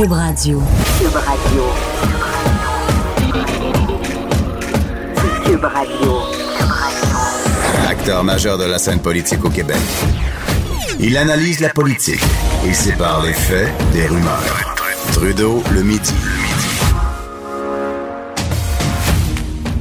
Cube Radio. Cube Radio. Cube Radio. Acteur majeur de la scène politique au Québec. Il analyse la politique et sépare les faits des rumeurs. Trudeau le midi.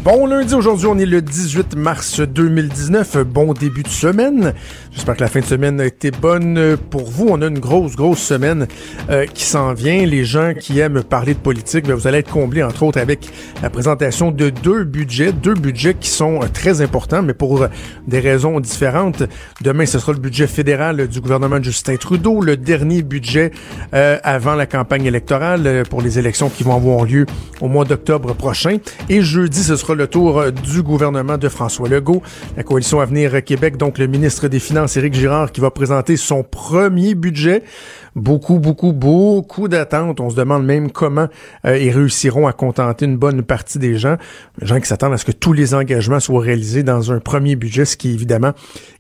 Bon lundi, aujourd'hui on est le 18 mars 2019, bon début de semaine. J'espère que la fin de semaine a été bonne pour vous. On a une grosse, grosse semaine euh, qui s'en vient. Les gens qui aiment parler de politique, ben, vous allez être comblés entre autres avec la présentation de deux budgets, deux budgets qui sont euh, très importants, mais pour des raisons différentes. Demain, ce sera le budget fédéral du gouvernement de Justin Trudeau, le dernier budget euh, avant la campagne électorale pour les élections qui vont avoir lieu au mois d'octobre prochain. Et jeudi, ce sera le tour euh, du gouvernement de François Legault. La coalition Avenir Québec, donc le ministre des Finances, Éric Girard, qui va présenter son premier budget. Beaucoup, beaucoup, beaucoup d'attentes. On se demande même comment euh, ils réussiront à contenter une bonne partie des gens. Les gens qui s'attendent à ce que tous les engagements soient réalisés dans un premier budget, ce qui est évidemment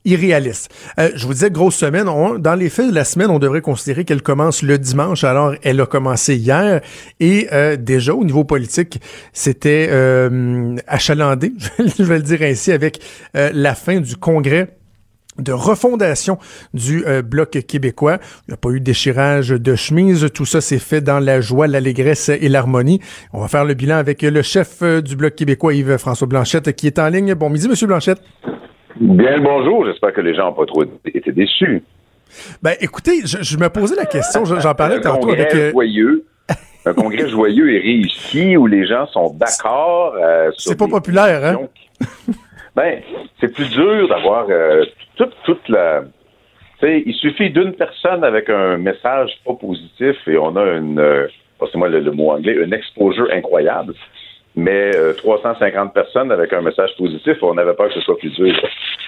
irréaliste. Euh, je vous disais, grosse semaine. dans les faits de la semaine, on devrait considérer qu'elle commence le dimanche. Alors, elle a commencé hier. Et euh, déjà, au niveau politique, c'était achalandé, je vais le dire ainsi, avec la fin du congrès de refondation du euh, bloc québécois. Il n'y a pas eu de déchirage de chemise. Tout ça s'est fait dans la joie, l'allégresse et l'harmonie. On va faire le bilan avec le chef euh, du bloc québécois, Yves-François Blanchette, qui est en ligne. Bon midi, Monsieur Blanchette. Bien le bonjour. J'espère que les gens n'ont pas trop été déçus. Ben, écoutez, je, me posais la question. J'en parlais tantôt avec. Euh, joyeux. un congrès joyeux et réussi où les gens sont d'accord. C'est pas populaire, hein? Ben, c'est plus dur d'avoir euh, toute, toute la. il suffit d'une personne avec un message pas positif et on a une, euh, moi le, mot anglais, une exposure incroyable mais 350 euh, personnes avec un message positif, on n'avait pas que ce soit plus dur.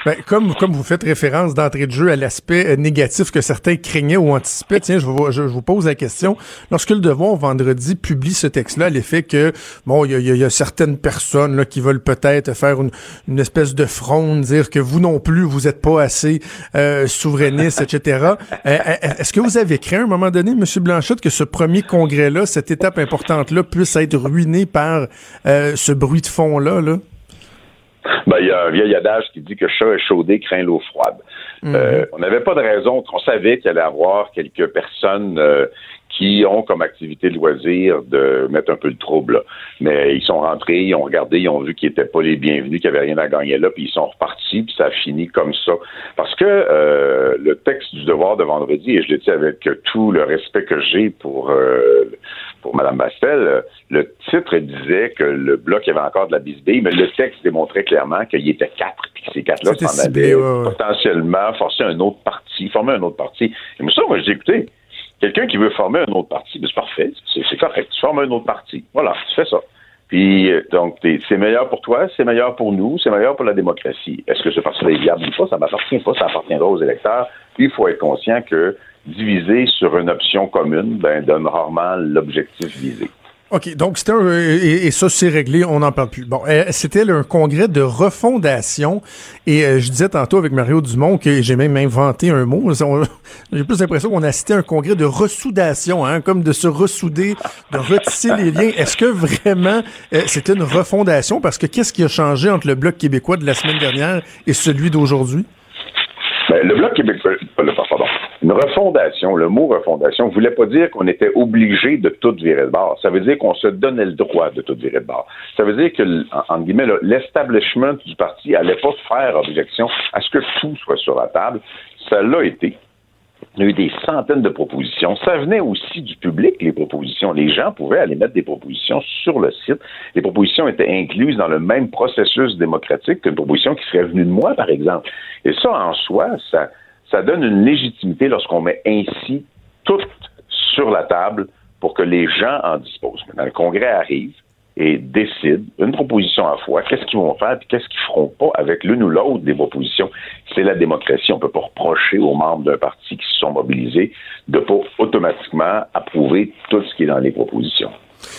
Ben, comme, comme vous faites référence d'entrée de jeu à l'aspect euh, négatif que certains craignaient ou anticipaient, tiens, je vous, je, vous pose la question. Lorsque le Devoir, vendredi, publie ce texte-là, l'effet que, bon, il y a, y a, certaines personnes là, qui veulent peut-être faire une, une, espèce de fronde, dire que vous non plus, vous n'êtes pas assez euh, souverainiste, etc. Euh, est-ce que vous avez craint à un moment donné, M. Blanchette, que ce premier congrès-là, cette étape importante-là, puisse être ruinée par euh, ce bruit de fond-là? Là? Ben, il y a un vieil adage qui dit que chat échaudé craint l'eau froide. Mhm. Euh, on n'avait pas de raison, on savait qu'il allait y avoir quelques personnes euh, qui ont comme activité de loisir de mettre un peu de trouble. Mais ils sont rentrés, ils ont regardé, ils ont vu qu'ils n'étaient pas les bienvenus, qu'il n'y avait rien à gagner là, puis ils sont repartis, puis ça a fini comme ça. Parce que euh, le texte du devoir de vendredi, et je le dis avec tout le respect que j'ai pour euh, pour Mme Bastel, le titre disait que le bloc avait encore de la bisbille, mais le texte démontrait clairement qu'il y était quatre, puis que ces quatre-là s'en allaient potentiellement forcer un autre parti, former un autre parti. Et moi, ça, moi, je dis, écoutez, Quelqu'un qui veut former un autre parti, ben, c'est parfait, c'est correct. Tu formes un autre parti. Voilà, tu fais ça. Puis, euh, donc, c'est meilleur pour toi, c'est meilleur pour nous, c'est meilleur pour la démocratie. Est-ce que ce parti est viable ou pas? Ça m'appartient pas, ça appartiendra aux électeurs. Puis, il faut être conscient que diviser sur une option commune, ben, donne rarement l'objectif visé. OK, donc c'était un, et, ça c'est réglé, on n'en parle plus. Bon, euh, c'était un congrès de refondation et euh, je disais tantôt avec Mario Dumont que j'ai même inventé un mot. J'ai plus l'impression qu'on a cité un congrès de ressoudation, hein, comme de se ressouder, de retisser les liens. Est-ce que vraiment euh, c'était une refondation? Parce que qu'est-ce qui a changé entre le Bloc québécois de la semaine dernière et celui d'aujourd'hui? Ben, le Bloc québécois, pardon, une refondation, le mot refondation, ne voulait pas dire qu'on était obligé de tout virer de bord. Ça veut dire qu'on se donnait le droit de tout virer de bord. Ça veut dire que, en, guillemets, l'establishment du parti allait pas faire objection à ce que tout soit sur la table. Ça l'a été. Il y a eu des centaines de propositions. Ça venait aussi du public, les propositions. Les gens pouvaient aller mettre des propositions sur le site. Les propositions étaient incluses dans le même processus démocratique qu'une proposition qui serait venue de moi, par exemple. Et ça, en soi, ça, ça donne une légitimité lorsqu'on met ainsi tout sur la table pour que les gens en disposent. Maintenant, le Congrès arrive et décide, une proposition à la fois, qu'est-ce qu'ils vont faire et qu'est-ce qu'ils feront pas avec l'une ou l'autre des propositions? C'est la démocratie. On ne peut pas reprocher aux membres d'un parti qui se sont mobilisés de pas automatiquement approuver tout ce qui est dans les propositions.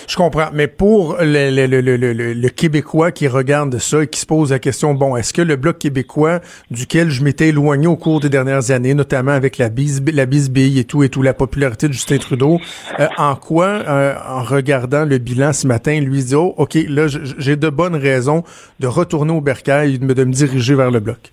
Je comprends, mais pour le, Québécois qui regarde ça et qui se pose la question, bon, est-ce que le Bloc québécois, duquel je m'étais éloigné au cours des dernières années, notamment avec la, bisbille et tout, et tout, la popularité de Justin Trudeau, euh, en quoi, euh, en regardant le bilan ce matin, lui dit, oh, OK, là, j'ai de bonnes raisons de retourner au bercail et de de me diriger vers le Bloc?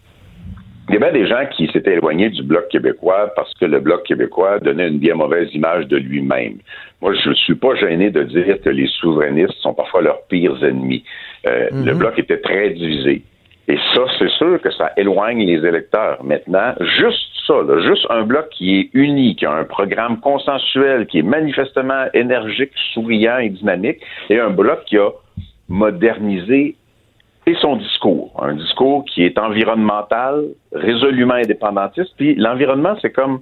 Il y avait des gens qui s'étaient éloignés du Bloc québécois parce que le Bloc québécois donnait une bien mauvaise image de lui-même. Moi, je ne suis pas gêné de dire que les souverainistes sont parfois leurs pires ennemis. Euh, le mhm. Bloc était très divisé. Et ça, c'est sûr que ça éloigne les électeurs. Maintenant, juste ça, juste un bloc qui est uni, qui a un programme consensuel, qui est manifestement énergique, souriant et dynamique, et un bloc qui a modernisé son discours. Un discours qui est environnemental, résolument indépendantiste. Puis l'environnement, c'est comme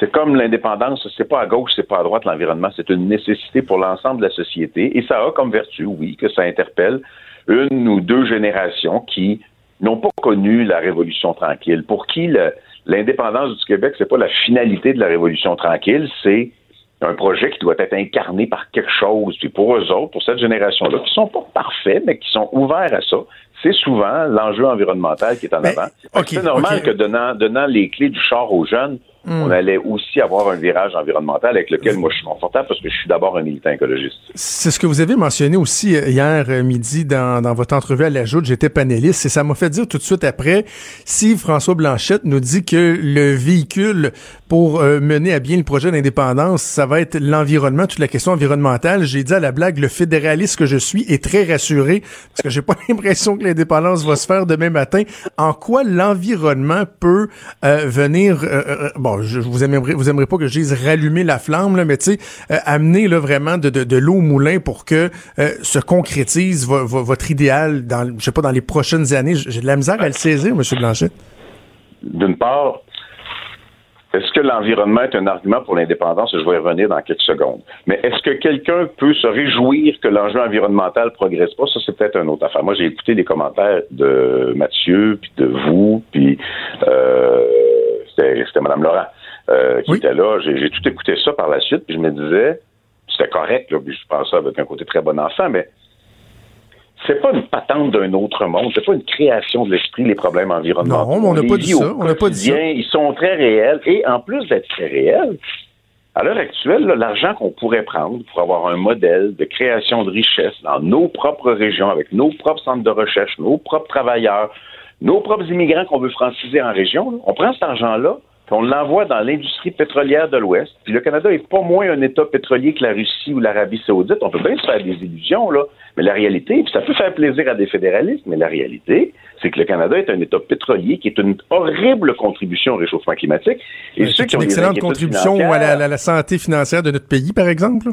c'est comme l'indépendance, c'est pas à gauche, c'est pas à droite l'environnement, c'est une nécessité pour l'ensemble de la société. Et ça a comme vertu, oui, que ça interpelle une ou deux générations qui n'ont pas connu la Révolution tranquille, pour qui l'indépendance du Québec, c'est pas la finalité de la Révolution tranquille, c'est un projet qui doit être incarné par quelque chose. Puis pour eux autres, pour cette génération-là, qui sont pas parfaits, mais qui sont ouverts à ça, c'est souvent l'enjeu environnemental qui est en avant. c'est normal que donnant, donnant les clés du char aux jeunes, Hmm. on allait aussi avoir un virage environnemental avec lequel moi je suis confortable parce que je suis d'abord un militant écologiste. C'est ce que vous avez mentionné aussi euh, hier euh, midi dans, dans votre entrevue à la Joute, j'étais panéliste et ça m'a fait dire tout de suite après, si François Blanchette nous dit que le véhicule pour euh, mener à bien le projet d'indépendance, ça va être l'environnement, toute la question environnementale, j'ai dit à la blague, le fédéraliste que je suis est très rassuré parce que j'ai pas l'impression que l'indépendance va se faire demain matin. En quoi l'environnement peut venir bon, vous aimerez, vous pas que je dise rallumer la flamme, là, mais tu sais, euh, amener vraiment de, de, l'eau au moulin pour que euh, se concrétise votre idéal dans, je sais pas, dans les prochaines années. J'ai de la misère à le saisir, M. Blanchet. D'une part, est-ce que l'environnement est un argument pour l'indépendance? Je vais y revenir dans quelques secondes. Mais est-ce que quelqu'un peut se réjouir que l'enjeu environnemental progresse pas? Ça, c'est peut-être une autre affaire. Moi, j'ai écouté les commentaires de Mathieu, puis de vous, puis euh, c'était Mme Laurent euh, qui était là. J'ai tout écouté ça par la suite, puis je me disais, c'était correct, là, puis je pense ça avec un côté très bon enfant, mais c'est pas une patente d'un autre monde, c'est pas une création de l'esprit, les problèmes environnementaux. Non, on n'a pas dit ça. On n'a pas dit ça. Ils sont très réels, et en plus d'être très réels, à l'heure actuelle, l'argent qu'on pourrait prendre pour avoir un modèle de création de richesse dans nos propres régions, avec nos propres centres de recherche, nos propres travailleurs, nos propres immigrants qu'on veut franciser en région, on prend cet argent-là, on l'envoie dans l'industrie pétrolière de l'Ouest. Puis le Canada est pas moins un État pétrolier que la Russie ou l'Arabie saoudite. On peut bien se faire des illusions, là. Mais la réalité, puis ça peut faire plaisir à des fédéralistes, mais la réalité, c'est que le Canada est un État pétrolier qui est une horrible contribution au réchauffement climatique. Et c'est une excellente contribution à la, santé financière de notre pays, par exemple?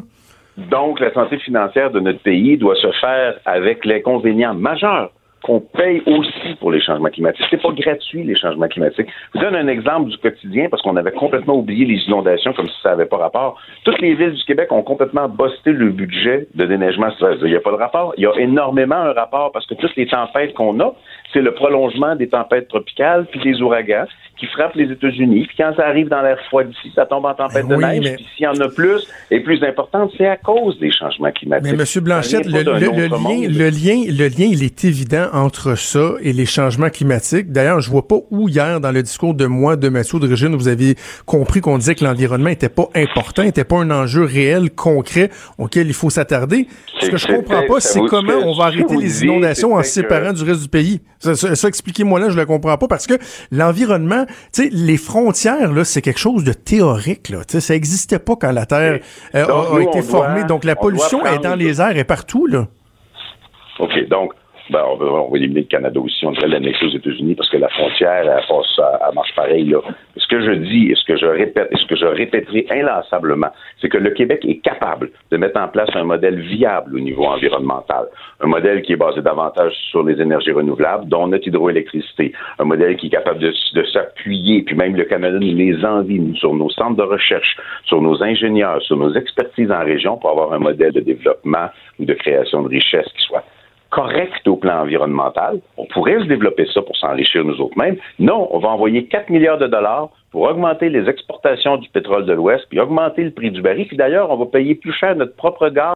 Donc, la santé financière de notre pays doit se faire avec l'inconvénient majeur qu'on paye aussi pour les changements climatiques. C'est pas gratuit, les changements climatiques. Je vous donne un exemple du quotidien parce qu'on avait complètement oublié les inondations comme si ça n'avait pas rapport. Toutes les villes du Québec ont complètement bossé le budget de déneigement. Il n'y a pas de rapport. Il y a énormément un rapport parce que toutes les tempêtes qu'on a, c'est le prolongement des tempêtes tropicales puis des ouragans qui frappent les États-Unis. Puis quand ça arrive dans l'air froid d'ici, ça tombe en tempête ben de neige. Puis s'il y en a plus et plus importante, c'est à cause des changements climatiques. Mais M. Blanchette, le, lien, le, lien, le lien, il est évident entre ça et les changements climatiques. D'ailleurs, je vois pas où hier, dans le discours de moi, de Mathieu d'origine, vous avez compris qu'on disait que l'environnement était pas important, était pas un enjeu réel, concret, auquel il faut s'attarder. Ce que je comprends pas, c'est comment on va arrêter les inondations en séparant du reste du pays. Ça, ça, expliquez-moi là, je le comprends pas parce que l'environnement, tu sais, les frontières là, c'est quelque chose de théorique là. Tu sais, ça existait pas quand la Terre euh, a, été formée. donc la pollution est dans les airs et partout là. OK, donc ben, on, va, on, va, éliminer le Canada aussi, on devrait l'annexer aux États-Unis parce que la frontière, elle, passe, elle, marche pareil. Là. Ce que je dis et ce que je répète ce que je répéterai inlassablement, c'est que le Québec est capable de mettre en place un modèle viable au niveau environnemental. Un modèle qui est basé davantage sur les énergies renouvelables, dont notre hydroélectricité. Un modèle qui est capable de, de s'appuyer, puis même le Canada nous les envie, sur nos centres de recherche, sur nos ingénieurs, sur nos expertises en région pour avoir un modèle de développement ou de création de richesse qui soit correct au plan environnemental. On pourrait se développer ça pour s'enrichir nous autres mêmes. Non, on va envoyer 4 milliards de dollars pour augmenter les exportations du pétrole de l'Ouest, puis augmenter le prix du baril. Puis d'ailleurs, on va payer plus cher notre propre gaz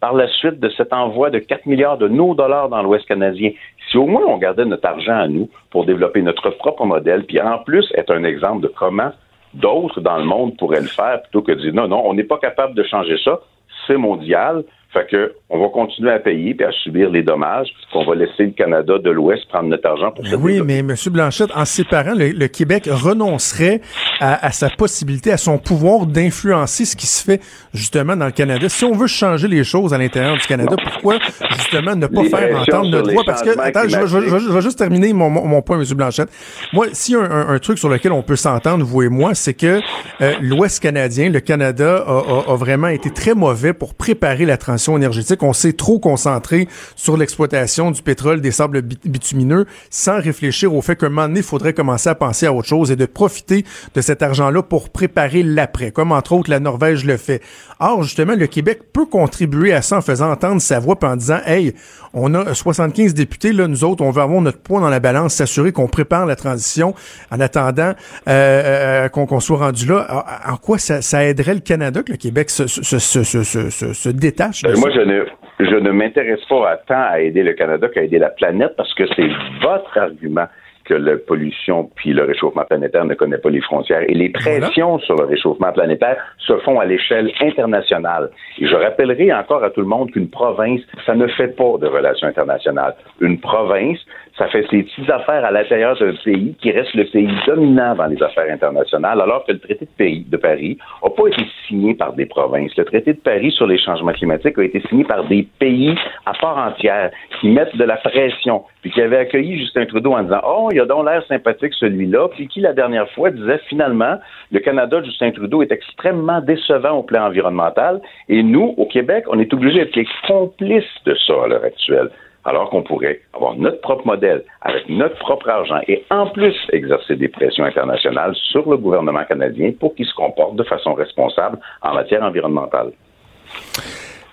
par la suite de cet envoi de 4 milliards de nos dollars dans l'Ouest canadien. Si au moins on gardait notre argent à nous pour développer notre propre modèle, puis en plus être un exemple de comment d'autres dans le monde pourraient le faire, plutôt que de dire non, non, on n'est pas capable de changer ça, c'est mondial, fait que on va continuer à payer et à subir les dommages, qu'on va laisser le Canada de l'Ouest prendre notre argent pour ça. Oui, mais M. Blanchette, en séparant, le, Québec renoncerait à, sa possibilité, à son pouvoir d'influencer ce qui se fait justement dans le Canada. Si on veut changer les choses à l'intérieur du Canada, pourquoi justement ne pas faire entendre notre voix? Parce que, attends, je, vais juste terminer mon, point, M. Blanchette. Moi, s'il y a un, truc sur lequel on peut s'entendre, vous et moi, c'est que euh, l'Ouest canadien, le Canada, a, a vraiment été très mauvais pour préparer la transition énergétique. On s'est trop concentré sur l'exploitation du pétrole, des sables bitumineux, sans réfléchir au fait qu'un moment donné, il faudrait commencer à penser à autre chose et de profiter de cet argent-là pour préparer l'après, comme entre autres la Norvège le fait. Or, justement, le Québec peut contribuer à ça en faisant entendre sa voix en disant, hey, on a 75 députés, là, nous autres, on veut avoir notre poids dans la balance, s'assurer qu'on prépare la transition en attendant euh, euh qu'on soit rendu là. En, quoi ça, aiderait le Canada que le Québec se, détache euh, moi, je ne, je ne m'intéresse pas tant à aider le Canada qu'à aider la planète parce que c'est votre argument que la pollution puis le réchauffement planétaire ne connaît pas les frontières. Et les pressions sur le réchauffement planétaire se font à l'échelle internationale. Et je rappellerai encore à tout le monde qu'une province, ça ne fait pas de relations internationales. Une province, ça fait ses petites affaires à l'intérieur d'un pays qui reste le pays dominant dans les affaires internationales, alors que le traité de, pays, de Paris n'a pas été signé par des provinces. Le traité de Paris sur les changements climatiques a été signé par des pays à part entière qui mettent de la pression, puis qui avaient accueilli Justin Trudeau en disant Oh, il a donc l'air sympathique celui-là, puis qui la dernière fois disait finalement le Canada Justin Trudeau est extrêmement décevant au plan environnemental, et nous, au Québec, on est obligés d'être complices de ça à l'heure actuelle alors qu'on pourrait avoir notre propre modèle avec notre propre argent et en plus exercer des pressions internationales sur le gouvernement canadien pour qu'il se comporte de façon responsable en matière environnementale.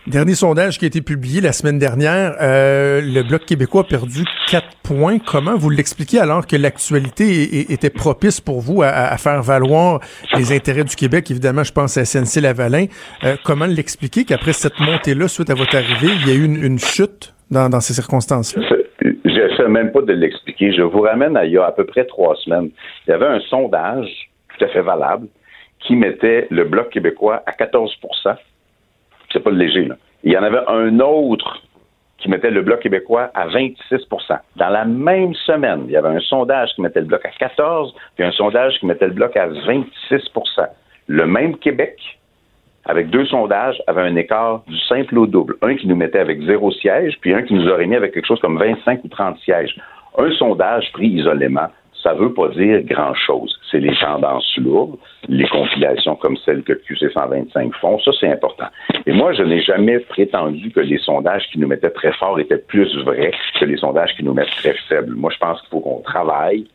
Dernier sondage qui a été publié la semaine dernière, euh, le Bloc québécois a perdu quatre points. Comment vous l'expliquez alors que l'actualité était propice pour vous à, faire valoir les intérêts du Québec? Évidemment, je pense à SNC-Lavalin. Euh, comment l'expliquer qu'après cette montée-là, suite à votre arrivée, il y a eu une chute dans, ces circonstances-là? Je sais même pas de l'expliquer. Je vous ramène à il y a à peu près trois semaines. Il y avait un sondage tout à fait valable qui mettait le Bloc québécois à 14% C'est pas léger, là. Il y en avait un autre qui mettait le Bloc québécois à 26% Dans la même semaine, il y avait un sondage qui mettait le Bloc à 14 puis un sondage qui mettait le Bloc à 26% Le même Québec avec deux sondages, avait un écart du simple au double. Un qui nous mettait avec zéro siège, puis un qui nous aurait mis avec quelque chose comme 25 ou 30 sièges. Un sondage pris isolément, ça veut pas dire grand-chose. C'est les tendances lourdes, les compilations comme celles que QC 125 font, ça c'est important. Et moi, je n'ai jamais prétendu que les sondages qui nous mettaient très forts étaient plus vrais que les sondages qui nous mettent très faibles. Moi, je pense qu'il faut qu'on travaille,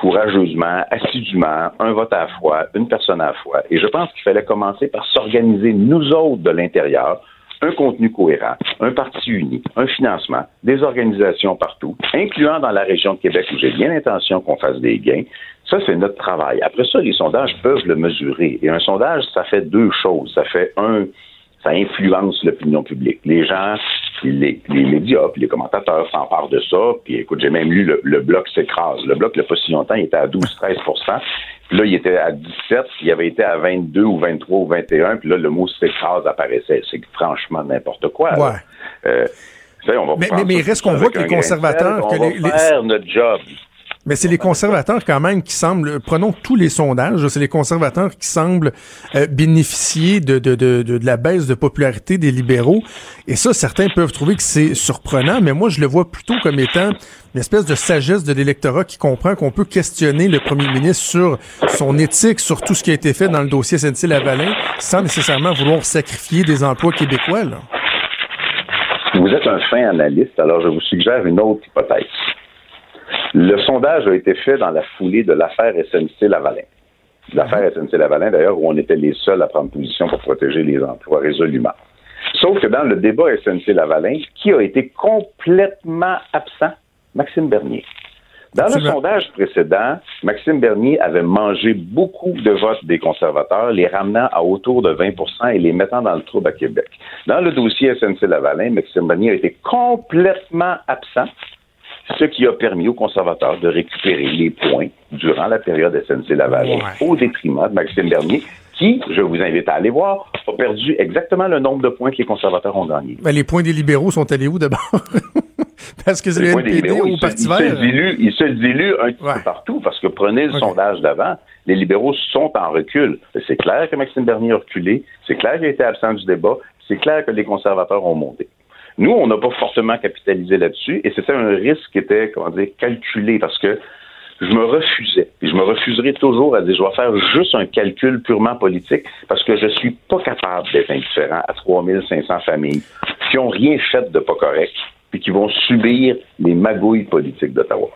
courageusement, assidûment, un vote à la fois, une personne à la fois. Et je pense qu'il fallait commencer par s'organiser, nous autres, de l'intérieur, un contenu cohérent, un parti uni, un financement, des organisations partout, incluant dans la région de Québec où j'ai bien l'intention qu'on fasse des gains. Ça, c'est notre travail. Après ça, les sondages peuvent le mesurer. Et un sondage, ça fait deux choses. Ça fait un, ça influence l'opinion publique. Les gens, les, les médias, puis les commentateurs s'emparent de ça. Puis écoute, j'ai même lu le, bloc s'écrase. Le bloc, il n'y a pas si longtemps, il était à 12-13% puis là, il était à 17, il avait été à 22 ou 23 ou 21, puis là, le mot s'écrase apparaissait. C'est franchement n'importe quoi. Ouais. Euh, on va mais, mais, mais reste qu'on voit que les conservateurs... que les, faire notre job. Mais c'est les conservateurs quand même qui semblent, prenons tous les sondages, c'est les conservateurs qui semblent euh, bénéficier de, de, de, de, la baisse de popularité des libéraux. Et ça, certains peuvent trouver que c'est surprenant, mais moi, je le vois plutôt comme étant une espèce de sagesse de l'électorat qui comprend qu'on peut questionner le premier ministre sur son éthique, sur tout ce qui a été fait dans le dossier SNC-Lavalin, sans nécessairement vouloir sacrifier des emplois québécois. Là. Vous êtes un fin analyste, alors je vous suggère une autre hypothèse. Le sondage a été fait dans la foulée de l'affaire SNC-Lavalin. L'affaire mhm. SNC-Lavalin, d'ailleurs, où on était les seuls à prendre position pour protéger les emplois résolument. Sauf que dans le débat SNC-Lavalin, qui a été complètement absent? Maxime Bernier. Dans le sondage précédent, Maxime Bernier avait mangé beaucoup de votes des conservateurs, les ramenant à autour de 20% et les mettant dans le trouble à Québec. Dans le dossier SNC-Lavalin, Maxime Bernier a été complètement absent, ce qui a permis aux conservateurs de récupérer les points durant la période SNC-Lavalin au détriment de Maxime Bernier, qui, je vous invite à aller voir, a perdu exactement le nombre de points que les conservateurs ont gagnés. Ben, les points des libéraux sont allés où d'abord? parce que c'est le NPD ou Parti vert? Il se dilue un petit peu partout, parce que prenez le sondage d'avant, les libéraux sont en recul. C'est clair que Maxime Bernier a reculé, c'est clair qu'il a été absent du débat, c'est clair que les conservateurs ont monté. Nous, on n'a pas fortement capitalisé là-dessus, et c'était un risque qui était, comment dire, calculé, parce que je me refusais. Et je me refuserai toujours à dire je vais faire juste un calcul purement politique parce que je suis pas capable d'être indifférent à 3500 familles qui ont rien fait de pas correct puis qui vont subir les magouilles politiques d'Ottawa.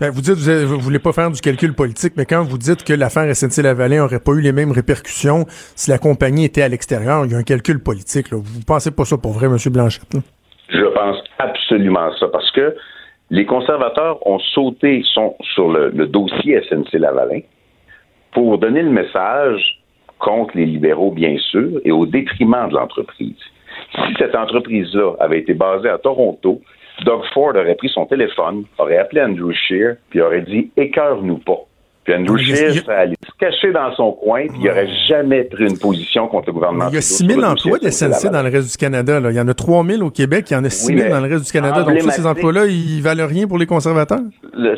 Ben, vous dites vous, ne voulez pas faire du calcul politique, mais quand vous dites que l'affaire SNC-Lavalin n'aurait pas eu les mêmes répercussions si la compagnie était à l'extérieur, il y a un calcul politique. Là. Vous pensez pas ça pour vrai, M. Blanchette? Je pense absolument ça, parce que les conservateurs ont sauté sur le, dossier SNC-Lavalin pour donner le message contre les libéraux, bien sûr, et au détriment de l'entreprise. Si cette entreprise-là avait été basée à Toronto, Doug Ford aurait pris son téléphone, aurait appelé Andrew Scheer, puis aurait dit Écœure-nous pas. Puis Andrew Scheer serait allé se cacher dans son coin, puis il n'aurait jamais pris une position contre le gouvernement. Il y a 6 000 emplois de SNC dans le reste du Canada. Il y en a 3 000 au Québec, il y en a 6 000 dans le reste du Canada. Donc, tous ces emplois-là, ils valent rien pour les conservateurs? Le,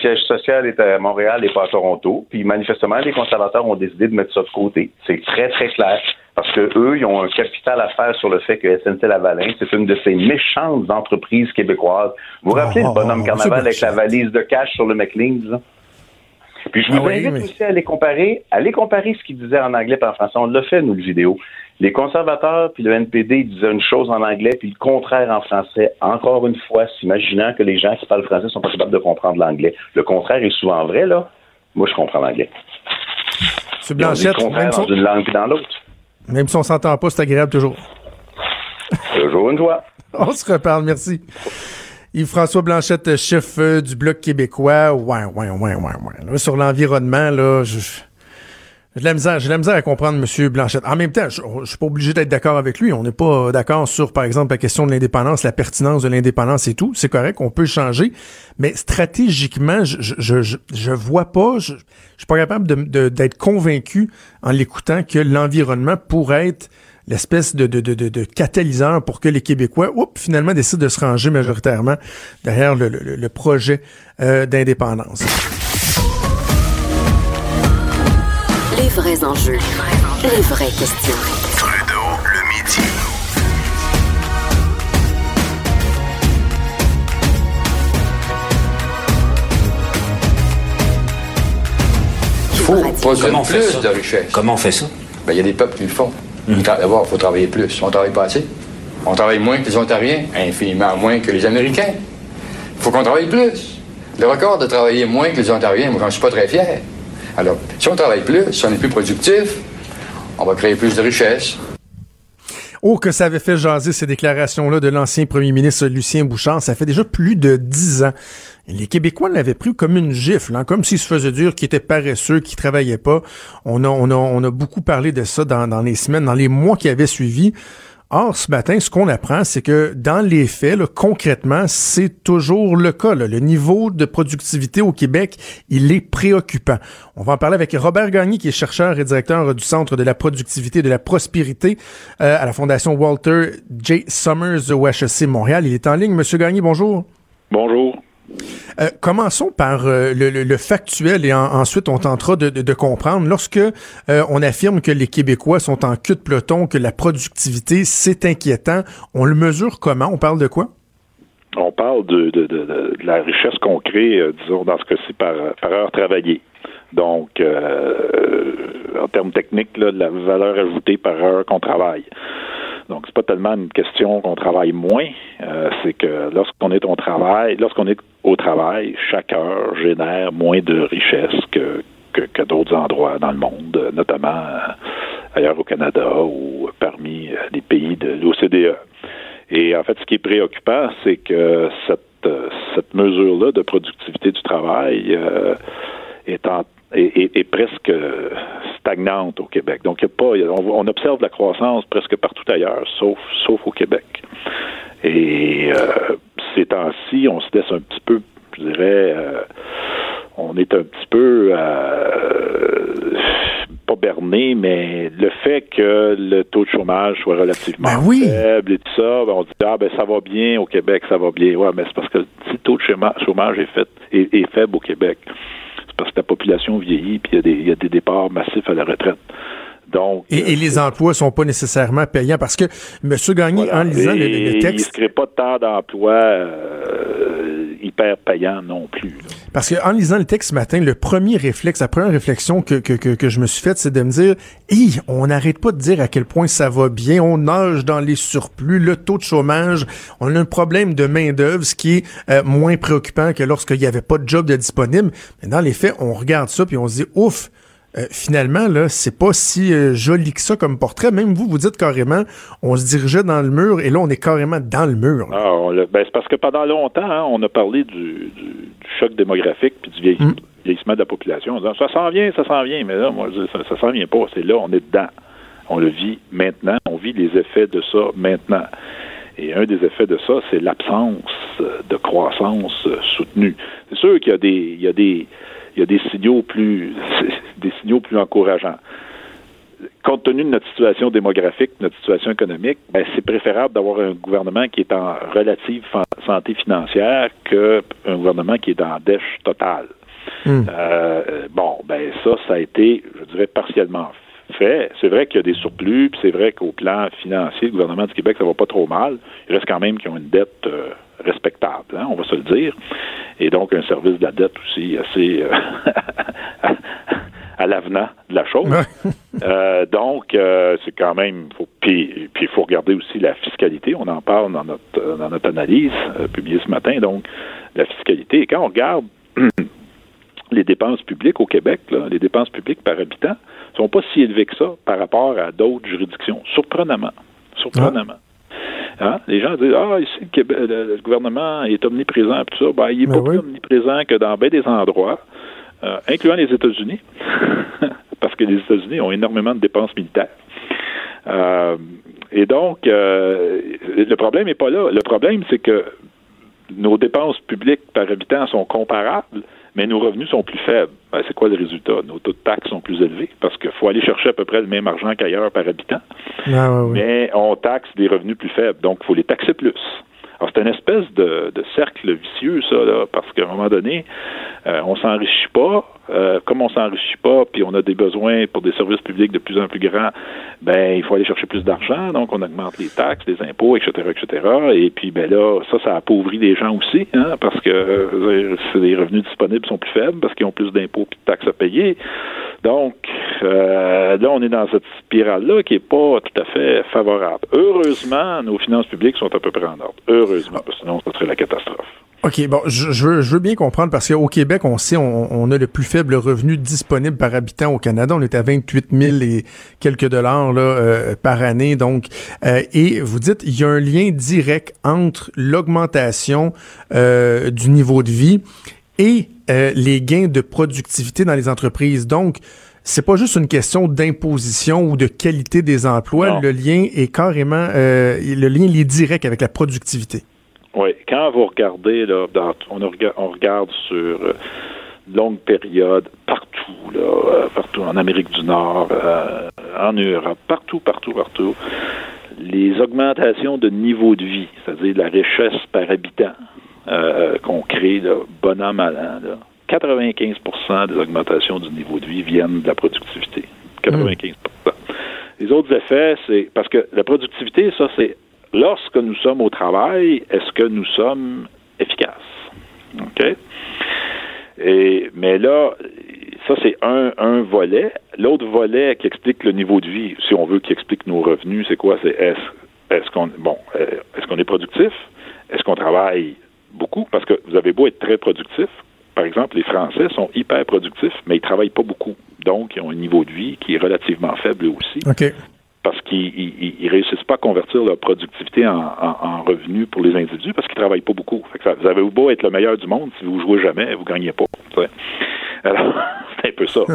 siège social est à Montréal et pas à Toronto. Puis, manifestement, les conservateurs ont décidé de mettre ça de côté. C'est très, très clair. Parce que eux, ils ont un capital à faire sur le fait que SNC-Lavalin, c'est une de ces méchantes entreprises québécoises. Vous vous rappelez le oh, bonhomme carnaval avec la valise de cash sur le McLean, puis je vous ah invite aussi à les comparer, à les comparer ce qu'ils disaient en anglais et en français. On l'a fait, nous, le vidéo. Les conservateurs puis le NPD ils disaient une chose en anglais puis le contraire en français. Encore une fois, s'imaginant que les gens qui parlent français sont pas capables de comprendre l'anglais. Le contraire est souvent vrai, là. Moi, je comprends l'anglais. C'est Blanchette, même dans une langue dans l'autre. Même si on s'entend pas, c'est agréable toujours. toujours une joie. On se reparle, merci. Yves-François Blanchette, chef euh, du Bloc québécois. Ouais, ouais, ouais, ouais, ouais. sur l'environnement, là, je, j'ai de la misère, j'ai la misère à comprendre M. Blanchette. En même temps, je, suis pas obligé d'être d'accord avec lui. On n'est pas d'accord sur, par exemple, la question de l'indépendance, la pertinence de l'indépendance et tout. C'est correct, on peut changer. Mais stratégiquement, je, je, je, je vois pas, je, suis pas capable de, d'être convaincu en l'écoutant que l'environnement pourrait être l'espèce de, de, de, de, catalyseur pour que les Québécois, oups, finalement, décident de se ranger majoritairement derrière le, le, le projet euh, d'indépendance. Les vrais enjeux, les vraies questions. Trudeau, le midi. Il faut produire plus de richesse. Comment on fait ça? Ben, il y a des peuples qui le font. D'abord, il faut travailler plus. On travaille pas assez. On travaille moins que les Ontariens, infiniment moins que les Américains. Il faut qu'on travaille plus. Le record de travailler moins que les Ontariens, moi, j'en suis pas très fier. Alors, si on travaille plus, si on est plus productif, on va créer plus de richesses. Oh, que ça avait fait jaser ces déclarations-là de l'ancien premier ministre Lucien Bouchard. Ça fait déjà plus de dix ans. Les Québécois l'avaient pris comme une gifle, hein, comme s'ils se faisaient dire qu'ils étaient paresseux, qu'ils travaillaient pas. On a, on a, on a beaucoup parlé de ça dans, dans les semaines, dans les mois qui avaient suivi. Or, ce matin, ce qu'on apprend, c'est que dans les faits, concrètement, c'est toujours le cas. Le niveau de productivité au Québec, il est préoccupant. On va en parler avec Robert Gagné, qui est chercheur et directeur du Centre de la productivité et de la prospérité euh, à la Fondation Walter J. Summers au HEC Montréal. Il est en ligne. Monsieur Gagné, bonjour. Bonjour. Euh, commençons par euh, le, factuel et ensuite on tentera de, comprendre. Lorsque euh, on affirme que les Québécois sont en queue de peloton, que la productivité, c'est inquiétant, on le mesure comment? On parle de quoi? On parle de, la richesse qu'on crée, disons, dans ce cas-ci, par, par heure travaillée. Donc, en termes techniques, là, la valeur ajoutée par heure qu'on travaille. Donc, c'est pas tellement une question qu'on travaille moins, euh, c'est que lorsqu'on est au travail, lorsqu'on est au travail, chaque heure génère moins de richesse que, que, d'autres endroits dans le monde, notamment euh, ailleurs au Canada ou parmi euh, les pays de l'OCDE. Et en fait, ce qui est préoccupant, c'est que cette euh, cette mesure-là de productivité du travail euh, est, en, est, presque stagnante au Québec. Donc, y a pas, on, observe la croissance presque partout ailleurs, sauf, sauf au Québec. Et euh, ces temps-ci, on se laisse un petit peu, je dirais, on est un petit peu pas berné, mais le fait que le taux de chômage soit relativement ben faible et tout ça, ben on dit ah ben ça va bien au Québec, ça va bien. Ouais, mais c'est parce que si le taux de chômage est fait est, faible au Québec, parce que la population vieillit puis il y, y a des départs massifs à la retraite. Donc, et, et, les emplois sont pas nécessairement payants parce que M. Gagné, en lisant le, texte. Il ne crée pas de temps d'emploi euh, hyper payant non plus. Parce que en lisant le texte ce matin, le premier réflexe, la première réflexion que, que, que, que je me suis faite, c'est de me dire Hi, on n'arrête pas de dire à quel point ça va bien, on nage dans les surplus, le taux de chômage, on a un problème de main-d'œuvre, ce qui est euh, moins préoccupant que lorsqu'il n'y avait pas de job disponible. Mais dans les faits, on regarde ça puis on se dit Ouf! Euh, finalement, là, c'est pas si euh, joli que ça comme portrait. Même vous, vous dites carrément, on se dirigeait dans le mur et là, on est carrément dans le mur. Ah, ben, c'est parce que pendant longtemps, hein, on a parlé du, choc démographique puis du mm. vieillissement, de la population. ça s'en vient, ça s'en vient, mais là, moi, je dis, ça, ça s'en vient pas. C'est là, on est dedans. On le vit maintenant. On vit les effets de ça maintenant. Et un des effets de ça, c'est l'absence de croissance soutenue. C'est sûr qu'il y a des, il y a des, il y a des signaux plus des signaux plus encourageants. Compte tenu de notre situation démographique, notre situation économique, ben, c'est préférable d'avoir un gouvernement qui est en relative santé financière qu'un gouvernement qui est en dèche totale. Hmm. Euh, bon, ben ça, ça a été, je dirais, partiellement fait. C'est vrai qu'il y a des surplus, puis c'est vrai qu'au plan financier, le gouvernement du Québec, ça va pas trop mal. Il reste quand même qu'ils ont une dette euh, respectable, hein, on va se le dire. Et donc un service de la dette aussi assez euh, à l'avenant de la chose. Euh, donc c'est quand même faut puis il faut regarder aussi la fiscalité. On en parle dans notre dans notre analyse publiée ce matin. Donc la fiscalité. Et quand on regarde les dépenses publiques au Québec, les dépenses publiques par habitant, sont pas si élevées que ça par rapport à d'autres juridictions. Surprenamment. Surprenamment. Hein? Les gens disent Ah, ici, le, gouvernement est omniprésent, tout ça. Ben, il n'est pas plus omniprésent que dans bien des endroits, euh, incluant les États-Unis, parce que les États-Unis ont énormément de dépenses militaires. Euh, et donc, euh, le problème n'est pas là. Le problème, c'est que nos dépenses publiques par habitant sont comparables, mais nos revenus sont plus faibles. Ben, c'est quoi le résultat? Nos taux de taxes sont plus élevés parce qu'il faut aller chercher à peu près le même argent qu'ailleurs par habitant. Ah, mais on taxe des revenus plus faibles, donc il faut les taxer plus. Alors, c'est une espèce de, cercle vicieux, ça, là, parce qu'à un moment donné, euh, on s'enrichit pas. Euh, comme on s'enrichit pas, puis on a des besoins pour des services publics de plus en plus grands, ben il faut aller chercher plus d'argent, donc on augmente les taxes, les impôts, etc., etc. Et puis ben là, ça, ça appauvrit les gens aussi, hein, parce que euh, les revenus disponibles sont plus faibles parce qu'ils ont plus d'impôts et de taxes à payer. Donc euh, là, on est dans cette spirale-là qui est pas tout à fait favorable. Heureusement, nos finances publiques sont à peu près en ordre. Que sinon, ça serait la catastrophe. OK, bon, je, veux, je veux bien comprendre parce qu'au Québec, on sait, on, a le plus faible revenu disponible par habitant au Canada. On est à 28 000 et quelques dollars là, euh, par année. Donc, euh, et vous dites, il y a un lien direct entre l'augmentation euh, du niveau de vie et les gains de productivité dans les entreprises. Donc, c'est pas juste une question d'imposition ou de qualité des emplois. Le lien est carrément, le lien il est direct avec la productivité. Oui, quand vous regardez, là, on, on, regarde sur euh, longue période, partout, là, euh, partout en Amérique du Nord, euh, en Europe, partout, partout, partout, les augmentations de niveau de vie, c'est-à-dire la richesse par habitant qu'on crée, là, bon an, mal an, 95% des augmentations du niveau de vie viennent de la productivité. 95% Les autres effets, c'est parce que la productivité, ça, c'est lorsque nous sommes au travail, est-ce que nous sommes efficaces? OK? Et, mais là, ça, c'est un, un volet. L'autre volet qui explique le niveau de vie, si on veut, qui explique nos revenus, c'est quoi? C'est est-ce est qu'on bon, euh, est-ce qu'on est productif? Est-ce qu'on travaille beaucoup? Parce que vous avez beau être très productif. Par exemple, les Français sont hyper productifs, mais ils travaillent pas beaucoup. Donc, ils ont un niveau de vie qui est relativement faible aussi. OK parce qu'ils ils, ils, réussissent pas à convertir leur productivité en, en, revenus pour les individus parce qu'ils travaillent pas beaucoup. vous avez beau être le meilleur du monde, si vous jouez jamais, vous gagnez pas. Alors, c'est un peu ça.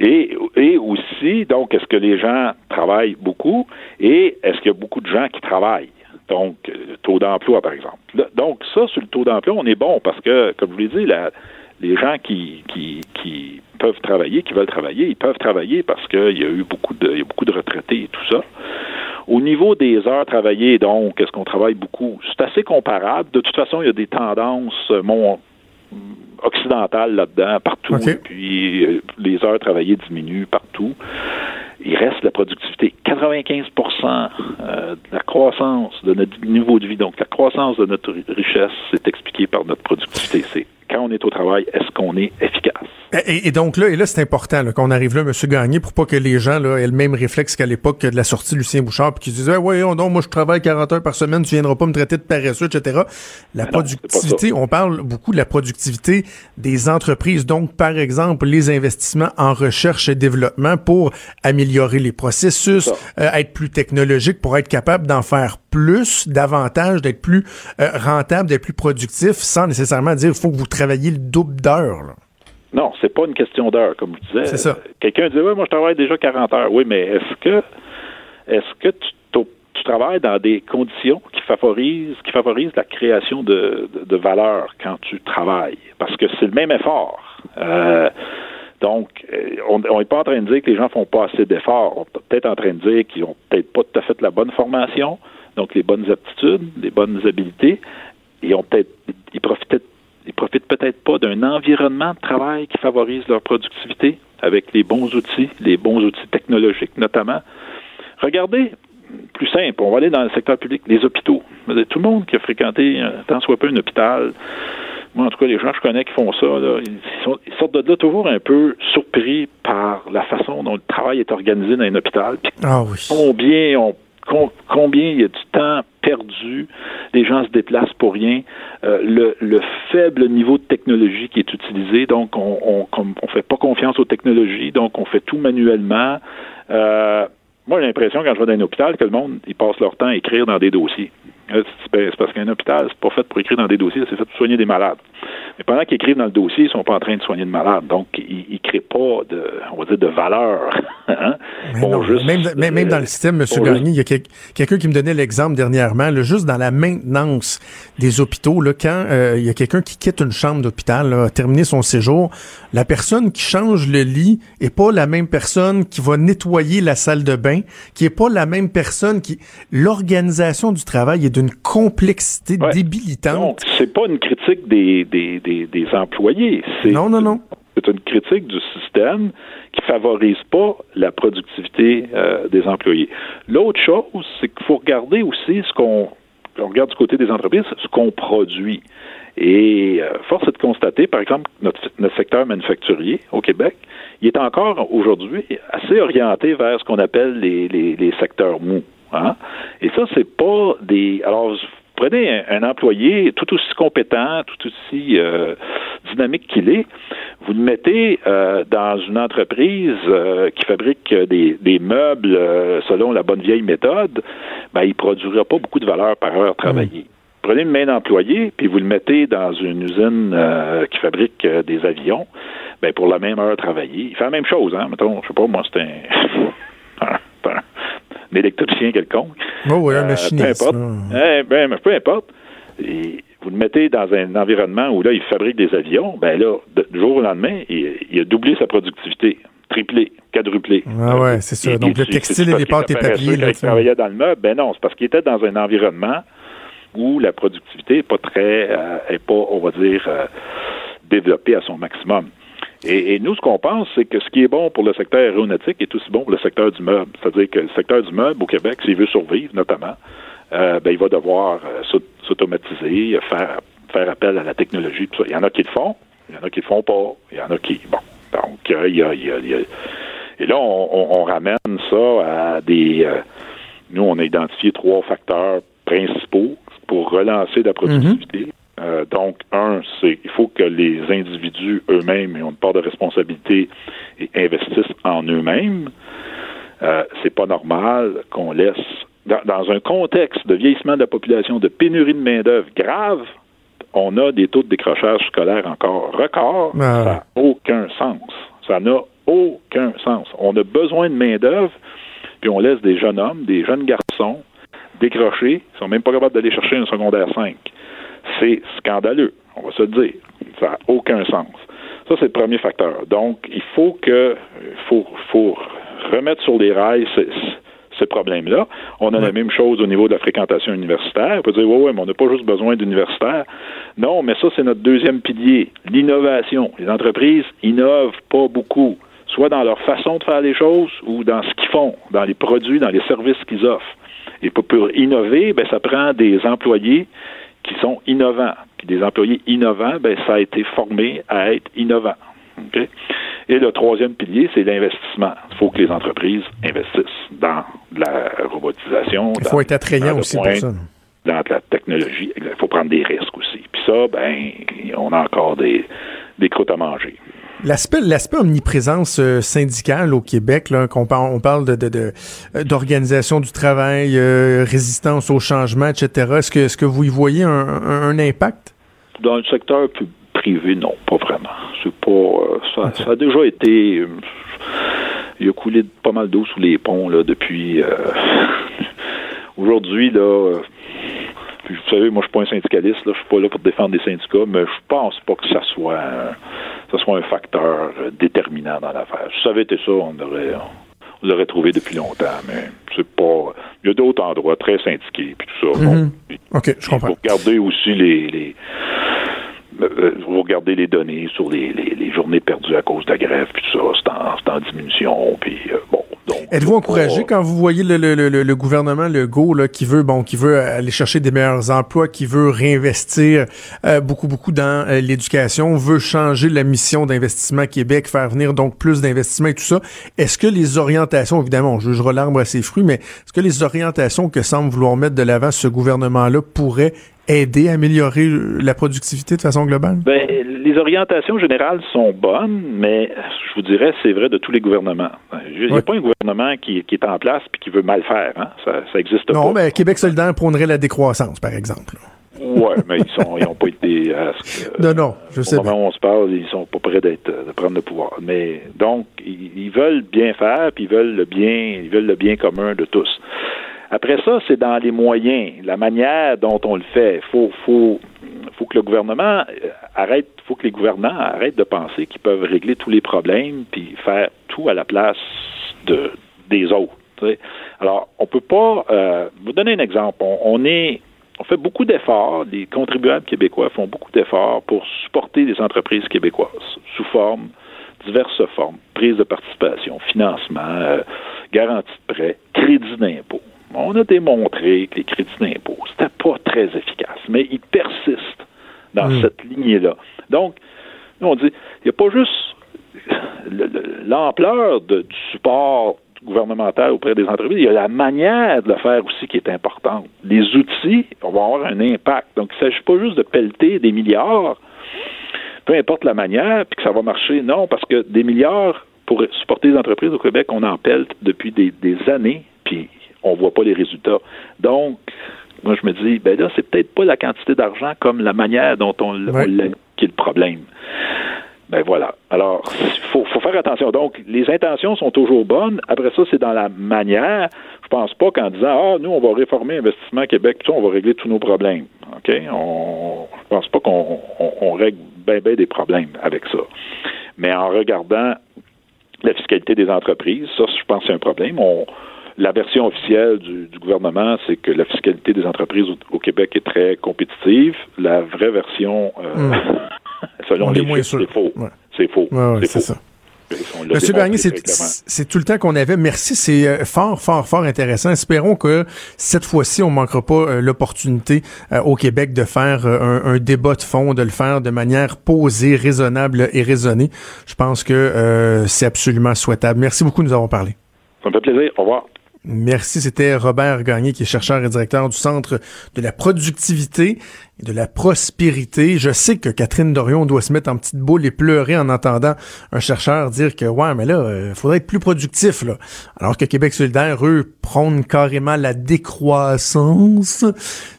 Et, et aussi, donc, est-ce que les gens travaillent beaucoup? Et est-ce qu'il y a beaucoup de gens qui travaillent? Donc, euh, taux d'emploi, par exemple. Donc, ça, sur le taux d'emploi, on est bon parce que, comme je vous l'ai dit, les gens qui, qui, qui peuvent travailler, qui veulent travailler, ils peuvent travailler parce qu'il y a eu beaucoup de, beaucoup de retraités et tout ça. Au niveau des heures travaillées, donc, est-ce qu'on travaille beaucoup? C'est assez comparable. De toute façon, il y a des tendances mon, occidentales là-dedans, partout. puis, euh, les heures travaillées diminuent partout. Il reste la productivité. 95% euh, de la croissance de notre niveau de vie, donc la croissance de notre richesse, c'est expliqué par notre productivité. C'est quand on est au travail, est-ce qu'on est efficace? Et, donc là, et là, c'est important qu'on arrive là, M. Gagné, pour pas que les gens là, aient le même réflexe qu'à l'époque de la sortie de Lucien Bouchard, puis qu'ils disaient ouais, non, moi je travaille 40 heures par semaine, tu viendras pas me traiter de paresseux, etc. La productivité, on parle beaucoup de la productivité des entreprises. Donc, par exemple, les investissements en recherche et développement pour améliorer les processus, euh, être plus technologique, pour être capable d'en faire plus, davantage, d'être plus euh, rentable, d'être plus productif, sans nécessairement dire il faut que vous travailliez le double d'heures. Non, c'est pas une question d'heure, comme je disais. C'est ça. Quelqu'un dit, oui, moi, je travaille déjà 40 heures. Oui, mais est-ce que, est-ce que tu, travailles dans des conditions qui favorisent, qui favorisent la création de, de, valeur quand tu travailles? Parce que c'est le même effort. Euh, donc, euh, on n'est pas en train de dire que les gens font pas assez d'efforts. On est peut-être en train de dire qu'ils ont peut-être pas tout à fait la bonne formation, donc les bonnes aptitudes, les bonnes habiletés, et ont peut-être, ils profitaient ils profitent peut-être pas d'un environnement de travail qui favorise leur productivité avec les bons outils, les bons outils technologiques notamment. Regardez, plus simple, on va aller dans le secteur public, les hôpitaux. Tout le monde qui a fréquenté tant soit peu un hôpital, moi en tout cas les gens que je connais qui font ça, ils, sortent de là toujours un peu surpris par la façon dont le travail est organisé dans un hôpital. ah oui. Combien on combien il y a du temps perdu, les gens se déplacent pour rien, euh, le, faible niveau de technologie qui est utilisé, donc on on, fait pas confiance aux technologies, donc on fait tout manuellement. Euh, moi, j'ai l'impression, quand je vais dans un hôpital, que le monde, ils passent leur temps à écrire dans des dossiers. Ben, c'est parce qu'un hôpital, c'est pas fait pour écrire dans des dossiers, c'est fait pour soigner des malades. Mais pendant qu'ils écrivent dans le dossier, ils sont pas en train de soigner de malades. Donc, ils, ils créent pas de, on va dire, de valeur. hein? même, même, dans le système, M. Gagné, il y a quelqu'un qui me donnait l'exemple dernièrement, là, juste dans la maintenance des hôpitaux, là, quand euh, il y a quelqu'un qui quitte une chambre d'hôpital, a terminé son séjour, la personne qui change le lit est pas la même personne qui va nettoyer la salle de bain, qui est pas la même personne qui... L'organisation du travail est d'une complexité débilitante. Donc, c'est pas une critique des, des, des, employés. Non, non, non. C'est une critique du système qui favorise pas la productivité euh, des employés. L'autre chose, c'est qu'il faut regarder aussi ce qu'on on regarde du côté des entreprises, ce qu'on produit. Et euh, force est de constater, par exemple, notre, notre secteur manufacturier au Québec, il est encore aujourd'hui assez orienté vers ce qu'on appelle les, les, les secteurs mous. Hein? Et ça, c'est pas des. Alors, prenez un, employé tout aussi compétent, tout aussi euh, dynamique qu'il est, vous le mettez euh, dans une entreprise euh, qui fabrique des, des meubles selon la bonne vieille méthode, ben, il ne produira pas beaucoup de valeur par heure travaillée. Mmh. Prenez une main d'employé, puis vous le mettez dans une usine qui fabrique des avions, ben, pour la même heure travaillée, il fait la même chose, hein, mettons, je sais pas, moi, c'est un électricien quelconque. Oh oui, un euh, machiniste. Peu importe. Eh, ben, peu importe. vous le mettez dans un environnement où là, il fabrique des avions, ben là, du jour au lendemain, il, a doublé sa productivité, triplé, quadruplé. Ah ouais, c'est ça. Donc le textile et les pâtes et papiers. Là, il travaillait dans le meuble, ben non, c'est parce qu'il était dans un environnement où la productivité n'est pas très, euh, est pas, on va dire, euh, développée à son maximum. Et, nous, ce qu'on pense, c'est que ce qui est bon pour le secteur aéronautique est aussi bon pour le secteur du meuble. C'est-à-dire que le secteur du meuble au Québec, s'il veut survivre, notamment, euh, ben, il va devoir euh, s'automatiser, faire, faire appel à la technologie. Il y en a qui le font, il y en a qui le font pas, il y en a qui... Bon, donc, euh, il, y a, il, y a, Et là, on, ramène ça à des... nous, on a identifié trois facteurs principaux pour relancer la productivité. Euh, donc, un, c'est il faut que les individus eux-mêmes aient une part de responsabilité et investissent en eux-mêmes. Euh, c'est pas normal qu'on laisse, dans, un contexte de vieillissement de la population, de pénurie de main-d'œuvre grave, on a des taux de décrochage scolaire encore records. Ah. Ça n'a aucun sens. Ça n'a aucun sens. On a besoin de main-d'œuvre, puis on laisse des jeunes hommes, des jeunes garçons décrocher, ils sont même pas capables d'aller chercher un secondaire 5. C'est scandaleux, on va se le dire. Ça n'a aucun sens. Ça, c'est le premier facteur. Donc, il faut que, faut, faut remettre sur les rails ce, problème-là. On a la même chose au niveau de la fréquentation universitaire. On peut dire, oui, ouais, mais on n'a pas juste besoin d'universitaires. Non, mais ça, c'est notre deuxième pilier, l'innovation. Les entreprises innovent pas beaucoup, soit dans leur façon de faire les choses ou dans ce qu'ils font, dans les produits, dans les services qu'ils offrent. Et pour, innover, ben, ça prend des employés qui sont innovants. Puis des employés innovants, ben, ça a été formé à être innovant. Et le troisième pilier, c'est l'investissement. Il faut que les entreprises investissent dans la robotisation. Il faut être attrayant aussi pour ça. Dans la technologie. Il faut prendre des risques aussi. Puis ça, ben, on a encore des, des croûtes à manger. L'aspect, l'aspect omniprésence euh, syndicale au Québec, là, qu'on parle, on parle de, de, euh, d'organisation du travail, euh, résistance au changement, etc. Est-ce que, est-ce que vous y voyez un, un, impact? Dans le secteur privé, non, pas vraiment. C'est pas, ça, ça a déjà été, il a coulé pas mal d'eau sous les ponts là depuis. aujourd'hui là vous savez, moi, je suis pas un syndicaliste, là, je suis pas là pour défendre des syndicats, mais je pense pas que ça soit ça soit un facteur euh, déterminant dans l'affaire. Si ça avait été ça, on aurait, on l'aurait trouvé depuis longtemps, mais c'est pas. Il y a d'autres endroits très syndiqués, puis tout ça. Mm-hmm. OK, je comprends. Il faut regarder aussi les, les euh, euh, vous regardez les données sur les, les, journées perdues à cause de la grève, puis tout ça, c'est en, en, diminution, puis bon, Êtes-vous encouragé quand vous voyez le, le, le, le gouvernement Legault là, qui veut bon qui veut aller chercher des meilleurs emplois, qui veut réinvestir euh, beaucoup beaucoup dans euh, l'éducation, veut changer la mission d'investissement Québec, faire venir donc plus d'investissements et tout ça. Est-ce que les orientations, évidemment, on jugera l'arbre à ses fruits, mais est-ce que les orientations que semble vouloir mettre de l'avant ce gouvernement-là pourraient aider à améliorer la productivité de façon globale? Ben, les orientations générales sont bonnes, mais je vous dirais, c'est vrai de tous les gouvernements. Il n'y a pas un gouvernement qui, est en place et qui veut mal faire. Hein? Ça, ça existe pas. Non, mais Québec solidaire prônerait la décroissance, par exemple. Oui, mais ils ils n'ont pas été. non, non, je sais. Au moment où on se parle, ils sont pas prêts d'être, de prendre le pouvoir. Mais donc, ils, veulent bien faire, puis ils veulent le bien, ils veulent le bien commun de tous. Après ça, c'est dans les moyens, la manière dont on le fait. Il faut, faut, faut que le gouvernement euh, arrête, faut que les gouvernants arrêtent de penser qu'ils peuvent régler tous les problèmes puis faire tout à la place de, des autres. Alors, on peut pas. Euh, vous donner un exemple. On, est on fait beaucoup d'efforts, les contribuables québécois font beaucoup d'efforts pour supporter les entreprises québécoises sous forme, diverses formes, prise de participation, financement, euh, garantie de prêt, crédit d'impôt. On a démontré que les crédits d'impôt, c'était pas très efficace, mais ils persistent dans hmm. cette lignée-là. Donc, on dit, il n'y a pas juste l'ampleur du support gouvernemental auprès des entreprises, il y a la manière de le faire aussi qui est importante. Les outils vont avoir un impact. Donc, il ne s'agit pas juste de pelleter des milliards, peu importe la manière, puis que ça va marcher. Non, parce que des milliards pour supporter les entreprises au Québec, on en pelte depuis des, des années, puis on voit pas les résultats. Donc, moi, je me dis, ben là, c'est peut-être pas la quantité d'argent comme la manière dont on l'a qui est le problème. Ben voilà. Alors, il faut, faire attention. Donc, les intentions sont toujours bonnes. Après ça, c'est dans la manière. Je pense pas qu'en disant, ah, nous, on va réformer Investissement Québec, tout on va régler tous nos problèmes. OK? On, je pense pas qu'on on, règle bien, bien des problèmes avec ça. Mais en regardant la fiscalité des entreprises, ça, je pense que c'est un problème. On, la version officielle du, gouvernement, c'est que la fiscalité des entreprises au, Québec est très compétitive. La vraie version, euh, hmm. selon les chiffres, c'est faux. C'est faux. c'est ça. Monsieur Bernier, c'est tout le temps qu'on avait. Merci, c'est euh, fort, fort, fort intéressant. Espérons que cette fois-ci, on manquera pas euh, l'opportunité au Québec de faire un, un, débat de fond, de le faire de manière posée, raisonnable et raisonnée. Je pense que c'est absolument souhaitable. Merci beaucoup, nous avons parlé. Ça me fait plaisir. Au revoir. Merci, c'était Robert Gagné, qui est chercheur et directeur du Centre de la productivité et de la prospérité. Je sais que Catherine Dorion doit se mettre en petite boule et pleurer en entendant un chercheur dire que, ouais, mais là, il euh, faudrait être plus productif, là. Alors que Québec solidaire, eux, prônent carrément la décroissance.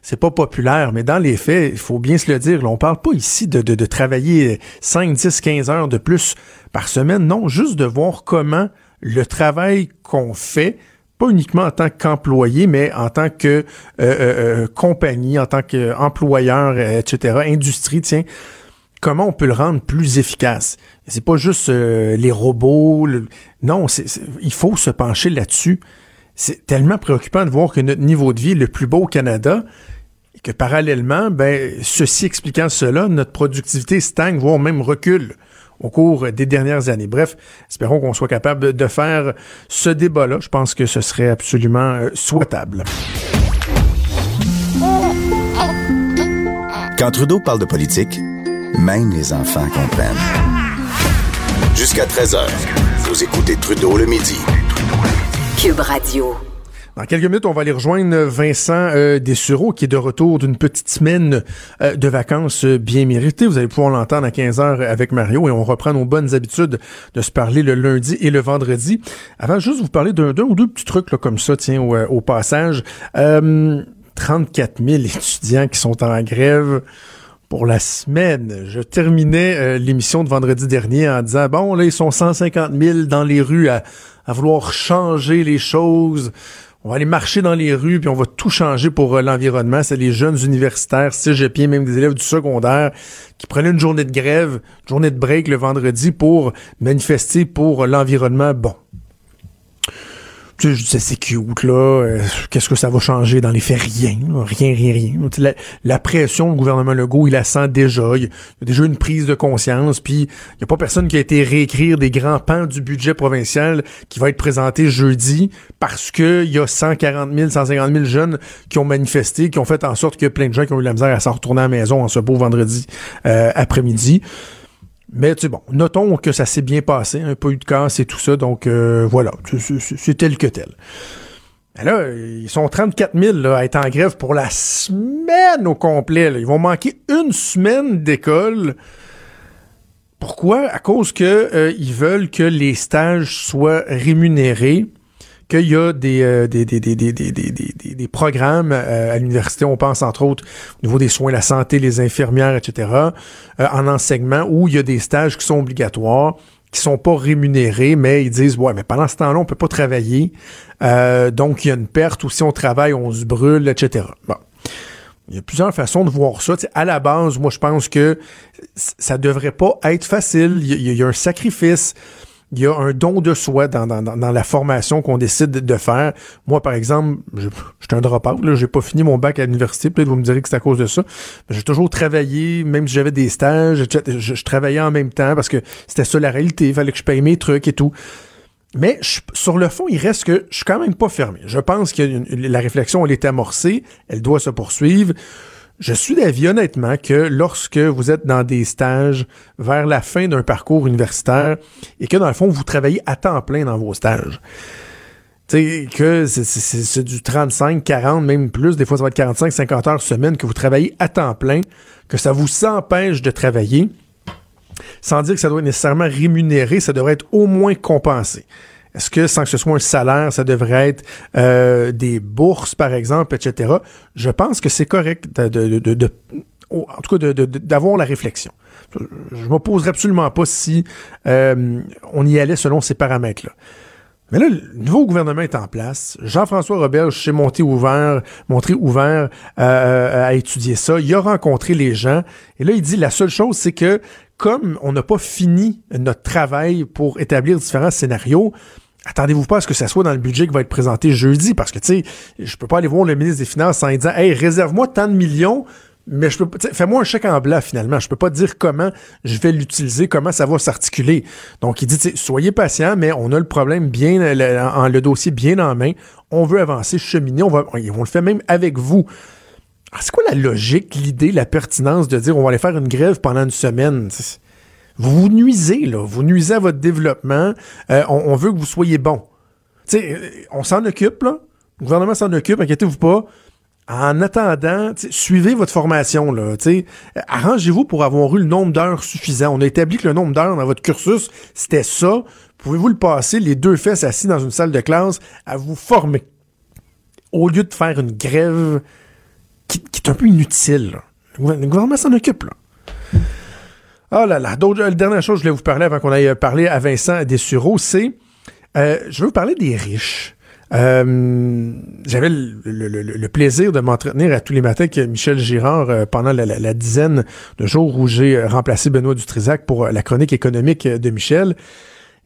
C'est pas populaire, mais dans les faits, il faut bien se le dire, on parle pas ici de travailler 5, 10, 15 heures de plus par semaine. Non, juste de voir comment le travail qu'on fait pas uniquement en tant qu'employé, mais en tant que euh, euh, euh compagnie, en tant qu'employeur, euh, etc., industrie, tiens, comment on peut le rendre plus efficace? C'est pas juste les robots. Non, c'est, il faut se pencher là-dessus. C'est tellement préoccupant de voir que notre niveau de vie est le plus beau au Canada et que parallèlement, ben, ceci expliquant cela, notre productivité stagne, voire même recule au cours des dernières années. Bref, espérons qu'on soit capable de faire ce débat-là. Je pense que ce serait absolument euh, souhaitable. Quand Trudeau parle de politique, même les enfants comprennent. Jusqu'à 13h, vous écoutez Trudeau le midi. Cube Radio. Dans quelques minutes, on va aller rejoindre Vincent euh, Dessureau, qui est de retour d'une petite semaine euh, de vacances euh, bien méritées. Vous allez pouvoir l'entendre à 15 heures avec Mario et on reprend nos bonnes habitudes de se parler le lundi et le vendredi. Avant, juste vous parler d'un ou deux petits trucs là, comme ça, tiens, au, au passage. 34 000 étudiants qui sont en grève pour la semaine. Je terminais l'émission de vendredi dernier en disant, bon, là, ils sont 150 000 dans les rues à vouloir changer les choses on va aller marcher dans les rues, puis on va tout changer pour euh, l'environnement. C'est les jeunes universitaires, cégepiens, même des élèves du secondaire, qui prenaient une journée de grève, journée de break le vendredi pour manifester pour l'environnement. Bon, tu sais, c'est cute, là. Euh, qu'est-ce que ça va changer dans les faits? Rien, rien, rien, rien. La, pression, le gouvernement Legault, il la sent déjà. Il y a déjà une prise de conscience, puis il n'y a pas personne qui a été réécrire des grands pans du budget provincial qui va être présenté jeudi parce que il y a 140 000, 150 000 jeunes qui ont manifesté, qui ont fait en sorte qu'il a plein de gens qui ont eu la misère à s'en retourner à la maison en ce beau vendredi euh, après-midi. Mais tu bon, notons que ça s'est bien passé, un pas eu de casse et tout ça, donc euh, voilà, c'est tel que tel. Mais là, ils sont 34 000 à être en grève pour la semaine au complet. Ils vont manquer une semaine d'école. Pourquoi? À cause que euh, ils veulent que les stages soient rémunérés qu'il y a des, euh, des, des, des, programmes euh, à l'université, on pense entre autres au niveau des soins, la santé, les infirmières, etc., euh, en enseignement, où il y a des stages qui sont obligatoires, qui sont pas rémunérés, mais ils disent, ouais, mais pendant ce temps-là, on peut pas travailler, donc il y a une perte, ou si on travaille, on se brûle, etc. Bon. Il y a plusieurs façons de voir ça. à la base, moi, je pense que ça devrait pas être facile. Il y, a un sacrifice il y a un don de soi dans, dans, dans la formation qu'on décide de faire. Moi, par exemple, je, je suis un drop-out, là, j'ai pas fini mon bac à l'université, peut-être vous me direz que c'est à cause de ça. J'ai toujours travaillé, même si j'avais des stages, je, travaillais en même temps parce que c'était ça la réalité, il fallait que je paye mes trucs et tout. Mais sur le fond, il reste que je suis quand même pas fermé. Je pense que la réflexion, elle est amorcée, elle doit se poursuivre. Je suis d'avis honnêtement que lorsque vous êtes dans des stages vers la fin d'un parcours universitaire et que dans le fond vous travaillez à temps plein dans vos stages, sais, que c'est du 35, 40, même plus, des fois ça va être 45, 50 heures semaine que vous travaillez à temps plein, que ça vous empêche de travailler, sans dire que ça doit être nécessairement rémunéré, ça devrait être au moins compensé. Est-ce que sans que ce soit un salaire, ça devrait être euh, des bourses, par exemple, etc. Je pense que c'est correct de, en tout cas d'avoir la réflexion. Je ne m'opposerai absolument pas si euh, on y allait selon ces paramètres-là. Mais là, le nouveau gouvernement est en place. Jean-François Robert s'est monté ouvert, montré ouvert euh, à étudier ça. Il a rencontré les gens. Et là, il dit la seule chose, c'est que comme on n'a pas fini notre travail pour établir différents scénarios, attendez-vous pas à ce que ça soit dans le budget qui va être présenté jeudi, parce que, tu sais, je peux pas aller voir le ministre des Finances en disant, hey, réserve-moi tant de millions, mais je peux fais-moi un chèque en blanc finalement. Je peux pas dire comment je vais l'utiliser, comment ça va s'articuler. Donc il dit soyez patient, mais on a le problème bien le, le dossier bien en main. On veut avancer, cheminer, on va on le fait même avec vous. Ah, c'est quoi la logique, l'idée, la pertinence de dire on va aller faire une grève pendant une semaine? Vous vous nuisez, là. Vous nuisez à votre développement. Euh, on, veut que vous soyez bon. Sais, on s'en occupe, là. Le gouvernement s'en occupe, inquiétez-vous pas. En attendant, suivez votre formation. Là, arrangez-vous pour avoir eu le nombre d'heures suffisant. On a établi que le nombre d'heures dans votre cursus, c'était ça. Pouvez-vous le passer les deux fesses assis dans une salle de classe à vous former? Au lieu de faire une grève qui, est un peu inutile. Le gouvernement s'en occupe. Là. Oh là là. D'autres, la dernière chose que je voulais vous parler avant qu'on aille parler à Vincent Dessureau, c'est euh, je veux vous parler des riches. Euh, j'avais le, plaisir de m'entretenir à tous les matins avec Michel Girard euh, pendant la, dizaine de jours où j'ai remplacé Benoît Dutrisac pour la chronique économique de Michel.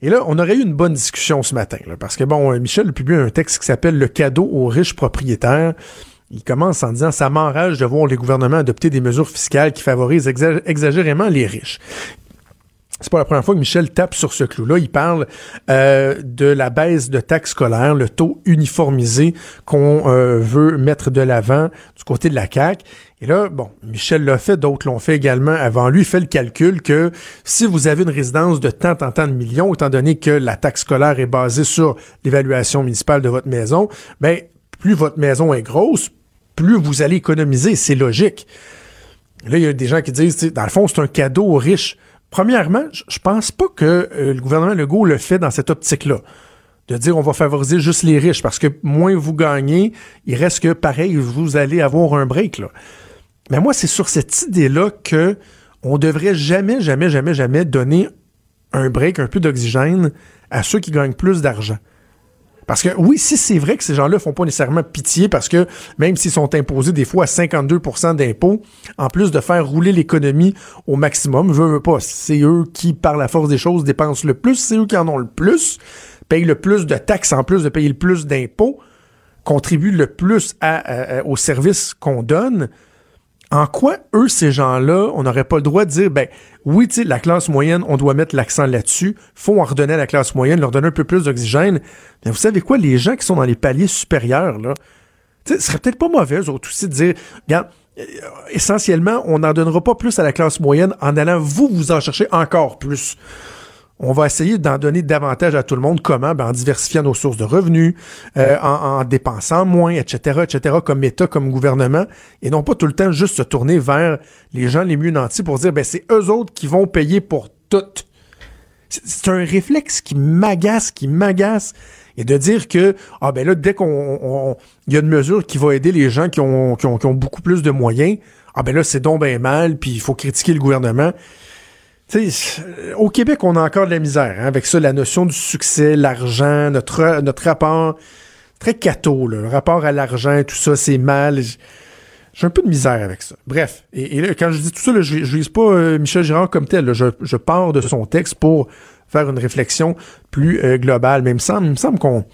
Et là, on aurait eu une bonne discussion ce matin, parce que bon, Michel a publié un texte qui s'appelle Le cadeau aux riches propriétaires. Il commence en disant ça m'enrage de voir les gouvernements adopter des mesures fiscales qui favorisent exagérément les riches. C'est pas la première fois que Michel tape sur ce clou-là. Il parle euh, de la baisse de taxes scolaires, le taux uniformisé qu'on euh, veut mettre de l'avant du côté de la CAQ. Et là, bon, Michel l'a fait, d'autres l'ont fait également avant lui. Il fait le calcul que si vous avez une résidence de tant en tant de millions, étant donné que la taxe scolaire est basée sur l'évaluation municipale de votre maison, ben plus votre maison est grosse, plus vous allez économiser. C'est logique. Là, il y a des gens qui disent, dans le fond, c'est un cadeau aux riches. Premièrement, je pense pas que euh, le gouvernement Legault le fait dans cette optique-là. De dire on va favoriser juste les riches parce que moins vous gagnez, il reste que pareil, vous allez avoir un break. Mais moi, c'est sur cette idée-là que on devrait jamais, jamais, jamais, jamais donner un break, un peu d'oxygène à ceux qui gagnent plus d'argent. Parce que oui, si c'est vrai que ces gens-là font pas nécessairement pitié parce que même s'ils sont imposés des fois à 52% d'impôts, en plus de faire rouler l'économie au maximum, veux, pas, c'est eux qui, par la force des choses, dépensent le plus, c'est eux qui en ont le plus, payent le plus de taxes en plus de payer le plus d'impôts, contribuent le plus à, aux services qu'on donne en quoi, eux, ces gens-là, on n'aurait pas le droit de dire, ben oui, tu la classe moyenne, on doit mettre l'accent là-dessus, faut en redonner à la classe moyenne, leur donner un peu plus d'oxygène. Mais vous savez quoi, les gens qui sont dans les paliers supérieurs, là, tu sais, ce serait peut-être pas mauvais, eux aussi, de dire, regarde, euh, essentiellement, on n'en donnera pas plus à la classe moyenne en allant vous, vous en chercher encore plus on va essayer d'en donner davantage à tout le monde. Comment? Ben, en diversifiant nos sources de revenus, euh, en, dépensant moins, etc., etc., comme État, comme gouvernement, et non pas tout le temps juste se tourner vers les gens les mieux nantis pour dire, ben, c'est eux autres qui vont payer pour tout. C'est un réflexe qui m'agace, qui m'agace. Et de dire que, ah ben là, dès qu'on il y a une mesure qui va aider les gens qui ont, qui ont, qui ont beaucoup plus de moyens, ah ben là, c'est donc bien mal, puis il faut critiquer le gouvernement au Québec, on a encore de la misère hein, avec ça, la notion du succès, l'argent, notre, notre rapport très catho, le rapport à l'argent, tout ça, c'est mal. J'ai un peu de misère avec ça. Bref, et, quand je dis tout ça, je, ne vise pas euh, Michel Girard comme tel. je, pars de son texte pour faire une réflexion plus euh, globale. Mais il me semble, qu'on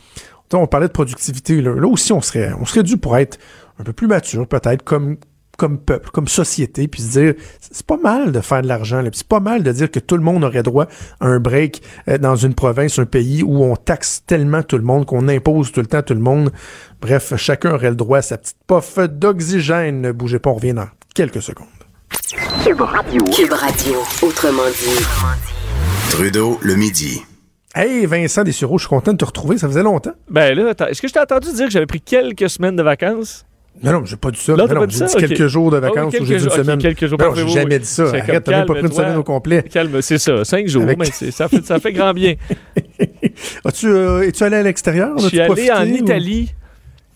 on parlait de productivité. Là, là aussi, on serait, on serait dû pour être un peu plus mature, peut-être, comme, comme peuple, comme société, puis se dire, c'est pas mal de faire de l'argent, c'est pas mal de dire que tout le monde aurait droit à un break euh, dans une province, un pays où on taxe tellement tout le monde, qu'on impose tout le temps tout le monde. Bref, chacun aurait le droit à sa petite pof d'oxygène. Ne bougez pas, on revient dans quelques secondes. Cube Radio. Cube Radio, autrement dit. Trudeau, le midi. Hey Vincent Dessureau, je suis content de te retrouver, ça faisait longtemps. Ben là, est-ce que je t'ai entendu dire que j'avais pris quelques semaines de vacances? Non, non, j'ai pas dit ça. Non, non, j'ai dit quelques jours de ah vacances ou j'ai dit une semaine. quelques jours. Non, j'ai jamais dit ça. Arrête, t'as même pas pris une semaine au complet. Calme, c'est ça. Cinq jours, mais ça, fait, ça fait grand bien. As-tu, euh, es-tu allé à l'extérieur? Je suis allé en Italie.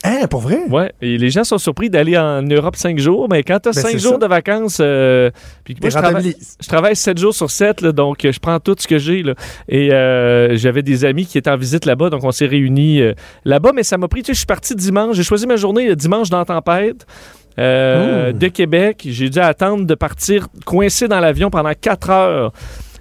Hein, pour vrai? Ouais. Et les gens sont surpris d'aller en Europe cinq jours, mais quand tu as ben, cinq jours de vacances, euh, puis moi, je travaille, je travaille sept jours sur sept, donc je prends tout ce que j'ai. Et euh, j'avais des amis qui étaient en visite là-bas, donc on s'est réunis euh, là-bas, mais ça m'a pris, tu sais, je suis parti dimanche, j'ai choisi ma journée dimanche dans tempête. de Québec. J'ai dû attendre de partir coincé dans l'avion pendant quatre heures.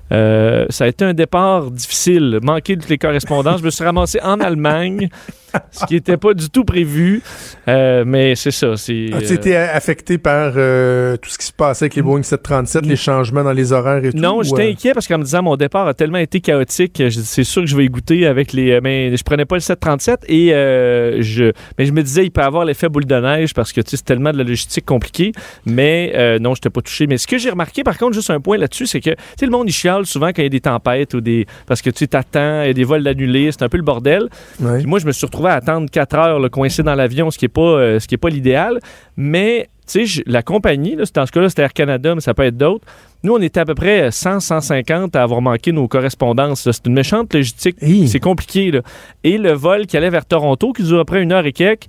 ça a été un départ difficile, manqué de toutes les correspondances. je me suis ramassé en Allemagne. ce qui n'était pas du tout prévu. Euh, mais c'est ça. As-tu été affecté par tout ce qui se passait avec les Boeing 737, les changements dans les horaires et tout? Non, j'étais inquiet parce qu'en me disant mon départ a tellement été chaotique, c'est sûr que je vais y goûter avec les. Mais je prenais pas le 737 et je. Mais je me disais, il peut avoir l'effet boule de neige parce que c'est tellement de la logistique compliquée. Mais non, je n'étais pas touché. Mais ce que j'ai remarqué, par contre, juste un point là-dessus, c'est que le monde, il chiale souvent quand il y a des tempêtes ou des. Parce que tu t'attends, il y a des vols annulés, c'est un peu le bordel. moi, je me suis retrouvé à attendre 4 heures, le coincé dans l'avion, ce qui n'est pas, euh, ce qui est pas l'idéal. Mais, tu sais, la compagnie, là, dans ce cas-là, c'était Air Canada, mais ça peut être d'autres. Nous, on était à peu près 100, 150 à avoir manqué nos correspondances. C'est une méchante logistique. C'est compliqué. Là. Et le vol qui allait vers Toronto, qui dure à peu près une heure et quelques,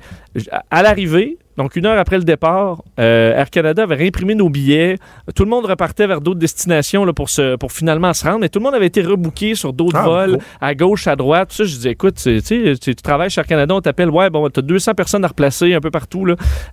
à l'arrivée, donc, une heure après le départ, euh, Air Canada avait réimprimé nos billets. Tout le monde repartait vers d'autres destinations là, pour, se, pour finalement se rendre. Et tout le monde avait été rebooké sur d'autres ah, vols, à gauche, à droite. Tout ça, je disais, écoute, tu, tu travailles chez Air Canada, on t'appelle, ouais, bon, t'as 200 personnes à replacer un peu partout.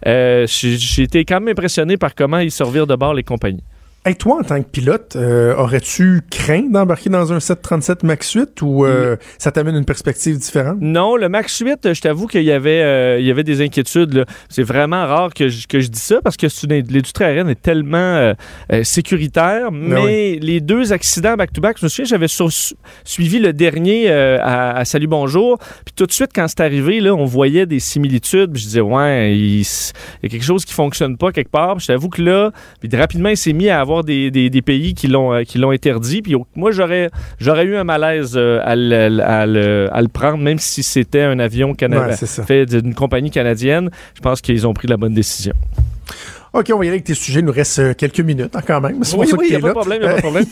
Euh, j'ai été quand même impressionné par comment ils servirent de bord les compagnies. Et toi, en tant que pilote, euh, aurais-tu craint d'embarquer dans un 737 MAX 8 ou euh, ça t'amène une perspective différente? Non, le MAX 8, je t'avoue qu'il y avait, euh, il y avait des inquiétudes. C'est vraiment rare que je, que je dis ça parce que l'industrie aérienne est tellement sécuritaire. Ah mais les deux accidents back-to-back, je me souviens, j'avais suivi le dernier à, Salut Bonjour. Puis tout de suite, quand c'est arrivé, là, on voyait des similitudes. je disais, ouais, il, y a quelque chose qui fonctionne pas quelque part. je t'avoue que là, puis rapidement, il s'est mis à avoir des, pays qui l'ont euh, qui l'ont interdit. Puis moi, j'aurais j'aurais eu un malaise euh, à, le, prendre, même si c'était un avion canadien fait d'une compagnie canadienne. Je pense qu'ils ont pris la bonne décision. OK, on va y aller avec tes sujets. Il nous reste euh, quelques minutes hein, quand même. Oui, oui, il n'y a pas de problème, pas de problème.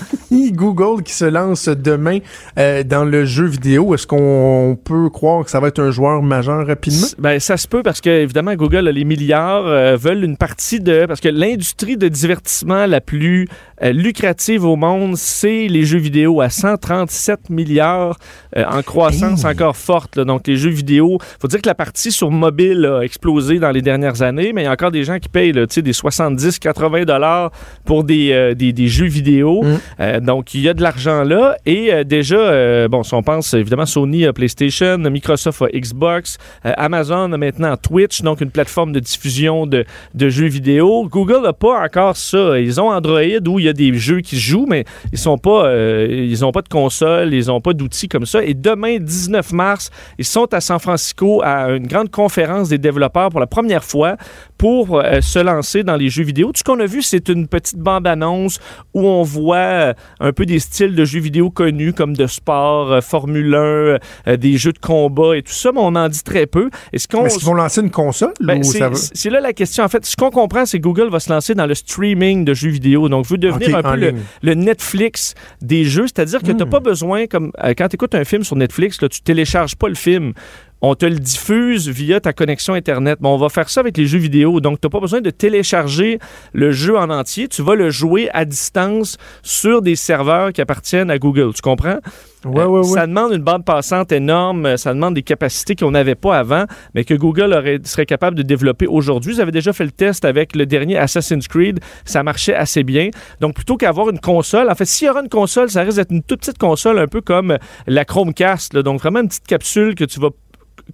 Google qui se lance demain euh, dans le jeu vidéo. Est-ce qu'on peut croire que ça va être un joueur majeur rapidement? Ben, ça se peut parce que, évidemment, Google, les milliards, euh, veulent une partie de... Parce que l'industrie de divertissement la plus lucrative au monde, c'est les jeux vidéo à 137 milliards en croissance encore forte. Donc, les jeux vidéo, faut dire que la partie sur mobile a explosé dans les dernières années, mais il y a encore des gens qui payent, tu sais, des 70-80 dollars pour des, euh, des, des, jeux vidéo. Mm. Euh, donc, il y a de l'argent là. Et euh, déjà, bon, si on pense évidemment Sony a PlayStation, Microsoft a Xbox, Amazon a maintenant Twitch, donc une plateforme de diffusion de, de jeux vidéo. Google n'a pas encore ça. Ils ont Android où il y a des jeux qui se jouent, mais ils sont pas, ils ont pas de console, ils ont pas d'outils comme ça. Et demain, 19 mars, ils sont à San Francisco à une grande conférence des développeurs pour la première fois pour se lancer dans les jeux vidéo. Tout ce qu'on a vu, c'est une petite bande-annonce où on voit euh, un peu des styles de jeux vidéo connus comme de sport, euh, Formule 1, euh, des jeux de combat et tout ça, mais on en dit très peu. Est-ce qu'on est vont lancer une console ben, C'est là la question. En fait, ce qu'on comprend, c'est que Google va se lancer dans le streaming de jeux vidéo. Donc, veut devenir un peu le, Netflix des jeux, c'est-à-dire que tu n'as hmm. pas besoin, comme quand tu écoutes un film sur Netflix, là, tu télécharges pas le film on te le diffuse via ta connexion Internet. on va faire ça avec les jeux vidéo. Donc, tu n'as pas besoin de télécharger le jeu en entier. Tu vas le jouer à distance sur des serveurs qui appartiennent à Google. Tu comprends? Ouais, ouais, Ça demande une bande passante énorme. Ça demande des capacités qu'on n'avait pas avant, mais que Google aurait, serait capable de développer aujourd'hui. Ils avaient déjà fait le test avec le dernier Assassin's Creed. Ça marchait assez bien. Donc, plutôt qu'avoir une console, en fait, s'il y aura une console, ça risque d'être une toute petite console, un peu comme la Chromecast. Donc, vraiment une petite capsule que tu vas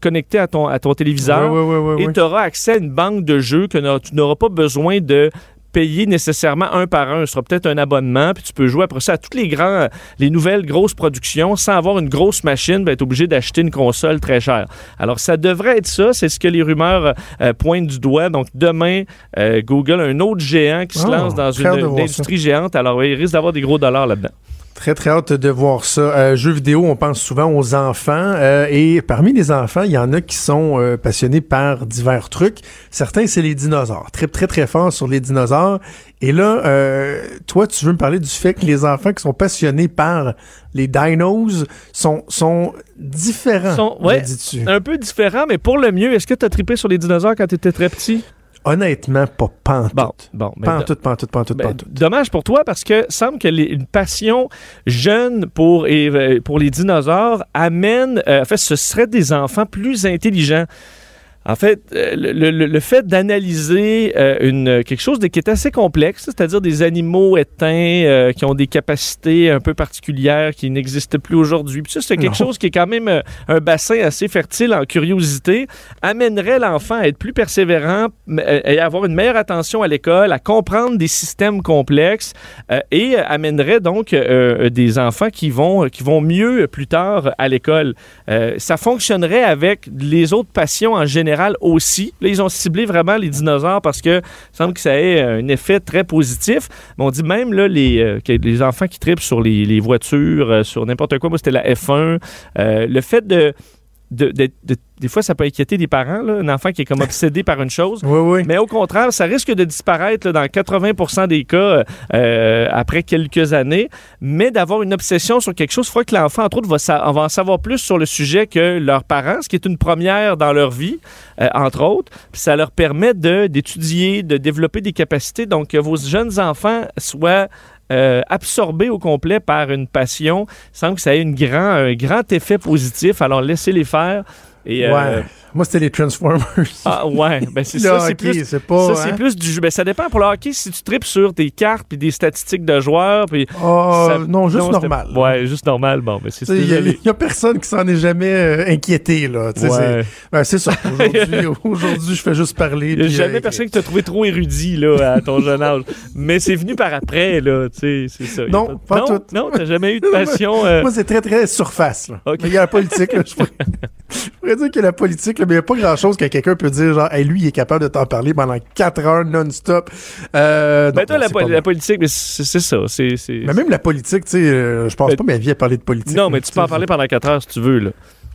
connecté à ton, à ton téléviseur et tu auras accès à une banque de jeux que tu n'auras pas besoin de payer nécessairement un par un. Ce sera peut-être un abonnement, puis tu peux jouer après ça à toutes les grands, les nouvelles grosses productions sans avoir une grosse machine, ben, être obligé d'acheter une console très chère. Alors, ça devrait être ça. C'est ce que les rumeurs euh, pointent du doigt. Donc, demain, euh, Google, un autre géant qui se ah, lance dans une, industrie géante. Alors, il risque d'avoir des gros dollars là-dedans. Très, très hâte de voir ça. Euh, jeux vidéo, on pense souvent aux enfants. Euh, et parmi les enfants, il y en a qui sont euh, passionnés par divers trucs. Certains, c'est les dinosaures. Très, très, très fort sur les dinosaures. Et là, euh, toi, tu veux me parler du fait que les enfants qui sont passionnés par les dinos sont, sont différents, sont, dis-tu? Un peu différents, mais pour le mieux. Est-ce que tu as trippé sur les dinosaures quand tu étais très petit? Honnêtement, pas pantoute. Bon, bon, pantoute, pantoute, pantoute, ben, pantoute. Dommage pour toi parce que semble que les, une passion jeune pour, et, euh, pour les dinosaures amène, euh, en fait, ce serait des enfants plus intelligents. En fait, euh, le, fait d'analyser euh, une quelque chose de, qui est assez complexe, c'est-à-dire des animaux éteints euh, qui ont des capacités un peu particulières qui n'existent plus aujourd'hui. Puis ça, c'est quelque chose qui est quand même un bassin assez fertile en curiosité, amènerait l'enfant à être plus persévérant et à avoir une meilleure attention à l'école, à comprendre des systèmes complexes et amènerait donc des enfants qui vont qui vont mieux plus tard à l'école. ça fonctionnerait avec les autres passions en général aussi. Là, ils ont ciblé vraiment les dinosaures parce que semble que ça ait un effet très positif. On dit même là, les, euh, les enfants qui tripent sur les, voitures, euh, sur n'importe quoi, moi c'était la F1, euh, le fait de des fois, ça peut inquiéter des parents, un enfant qui est comme obsédé par une chose. Oui, oui. Mais au contraire, ça risque de disparaître dans 80% des cas euh, après quelques années. Mais d'avoir une obsession sur quelque chose, il faut que l'enfant, entre autres, va, va, en savoir plus sur le sujet que leurs parents, ce qui est une première dans leur vie, euh, entre autres. Puis ça leur permet d'étudier, de, développer des capacités. Donc, que vos jeunes enfants soient euh, absorbés au complet par une passion. Semble que ça ait une grand, un grand effet positif. Alors, laissez-les faire. Et, euh, moi, c'était les Transformers. Ah, ouais. Ben, c'est ça. C'est plus, ça, c'est hein? plus du jeu. Ben, ça dépend pour le hockey si tu tripes sur tes cartes puis des statistiques de joueurs. Puis oh, non, juste normal. Ouais, juste normal. Bon, mais c'est Il n'y a, personne qui s'en est jamais euh, inquiété, là. Ouais. Ben, c'est ça. Aujourd'hui, je fais juste parler. Il n'y a jamais euh, personne qui t'a trouvé trop érudit, là, à ton jeune âge. Mais c'est venu par après, là. Tu sais, c'est ça. Non, pas, non, tout. Non, t'as jamais eu de passion. Moi, c'est très, très surface, là. Okay. Mais il y a la politique, là. Je pourrais dire que la politique, mais il n'y a pas grand-chose que quelqu'un peut dire, genre, hey, lui, il est capable de t'en parler pendant 4 heures non-stop. Euh, ben, toi, la, politique, mais c'est ça. c'est Mais même la politique, tu sais, euh, je pense pas ma vie à parler de politique. Non, mais tu peux en parler pendant 4 heures si tu veux, là.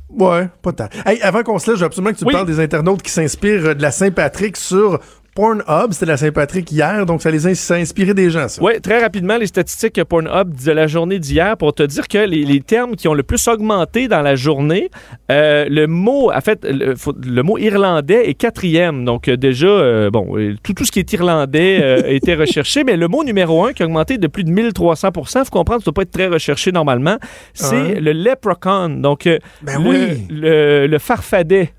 Ouais, pas tant. Hey, avant qu'on se laisse, je veux absolument que tu parles des internautes qui s'inspirent de la Saint-Patrick sur Pornhub, c'était la Saint-Patrick hier, donc ça les a, inspiré des gens, ça. Oui, très rapidement, les statistiques Pornhub de la journée d'hier pour te dire que les, termes qui ont le plus augmenté dans la journée, euh, le mot, en fait, le, mot irlandais est quatrième. Donc, euh, déjà, euh, bon, tout, tout ce qui est irlandais a été recherché, mais le mot numéro un qui a augmenté de plus de 1300 il faut comprendre ça ne doit pas être très recherché normalement, c'est le leprechaun. Donc, ben le, oui. le farfadet.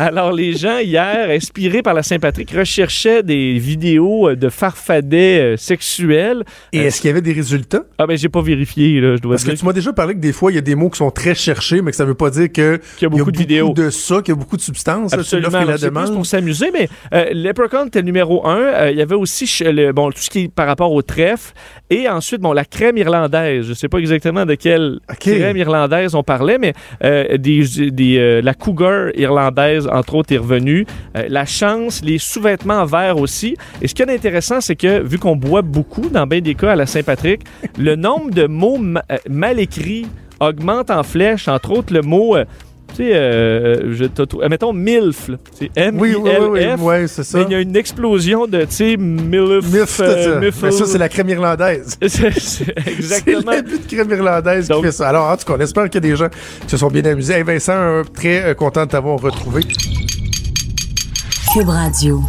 Alors, les gens, hier, inspirés par la Saint-Patrick, recherchaient des vidéos euh, de farfadets euh, sexuels. Et est-ce qu'il y avait des résultats? Ah, ben, j'ai pas vérifié, là, je dois Parce que tu m'as déjà parlé que des fois, il y a des mots qui sont très cherchés, mais que ça veut pas dire que qu'il y a beaucoup, de vidéos. de ça, qu'il y a beaucoup de substances. Absolument. C'est la demande. Plus pour s'amuser, mais euh, Leprechaun était numéro un. Euh, il y avait aussi le, bon, tout ce qui est par rapport au trèfle. Et ensuite, bon, la crème irlandaise. Je sais pas exactement de quelle crème irlandaise on parlait, mais des, des la cougar irlandaise entre autres, est revenu. Euh, la chance, les sous-vêtements verts aussi. Et ce qui est intéressant, c'est que vu qu'on boit beaucoup, dans bien des cas à la Saint-Patrick, le nombre de mots euh, mal écrits augmente en flèche, entre autres le mot... Euh, sais, euh, mettons MILF, c'est M-I-L-F. Oui, oui, oui, c'est ça. Mais il y a une explosion de, tu sais, MILF. MILF, mais ça, c'est la crème irlandaise. exactement. C'est but de crème irlandaise qui fait ça. Alors, en tout cas, on espère qu'il y a des gens qui se sont bien amusés. Vincent, très content de t'avoir retrouvé. Cube Radio.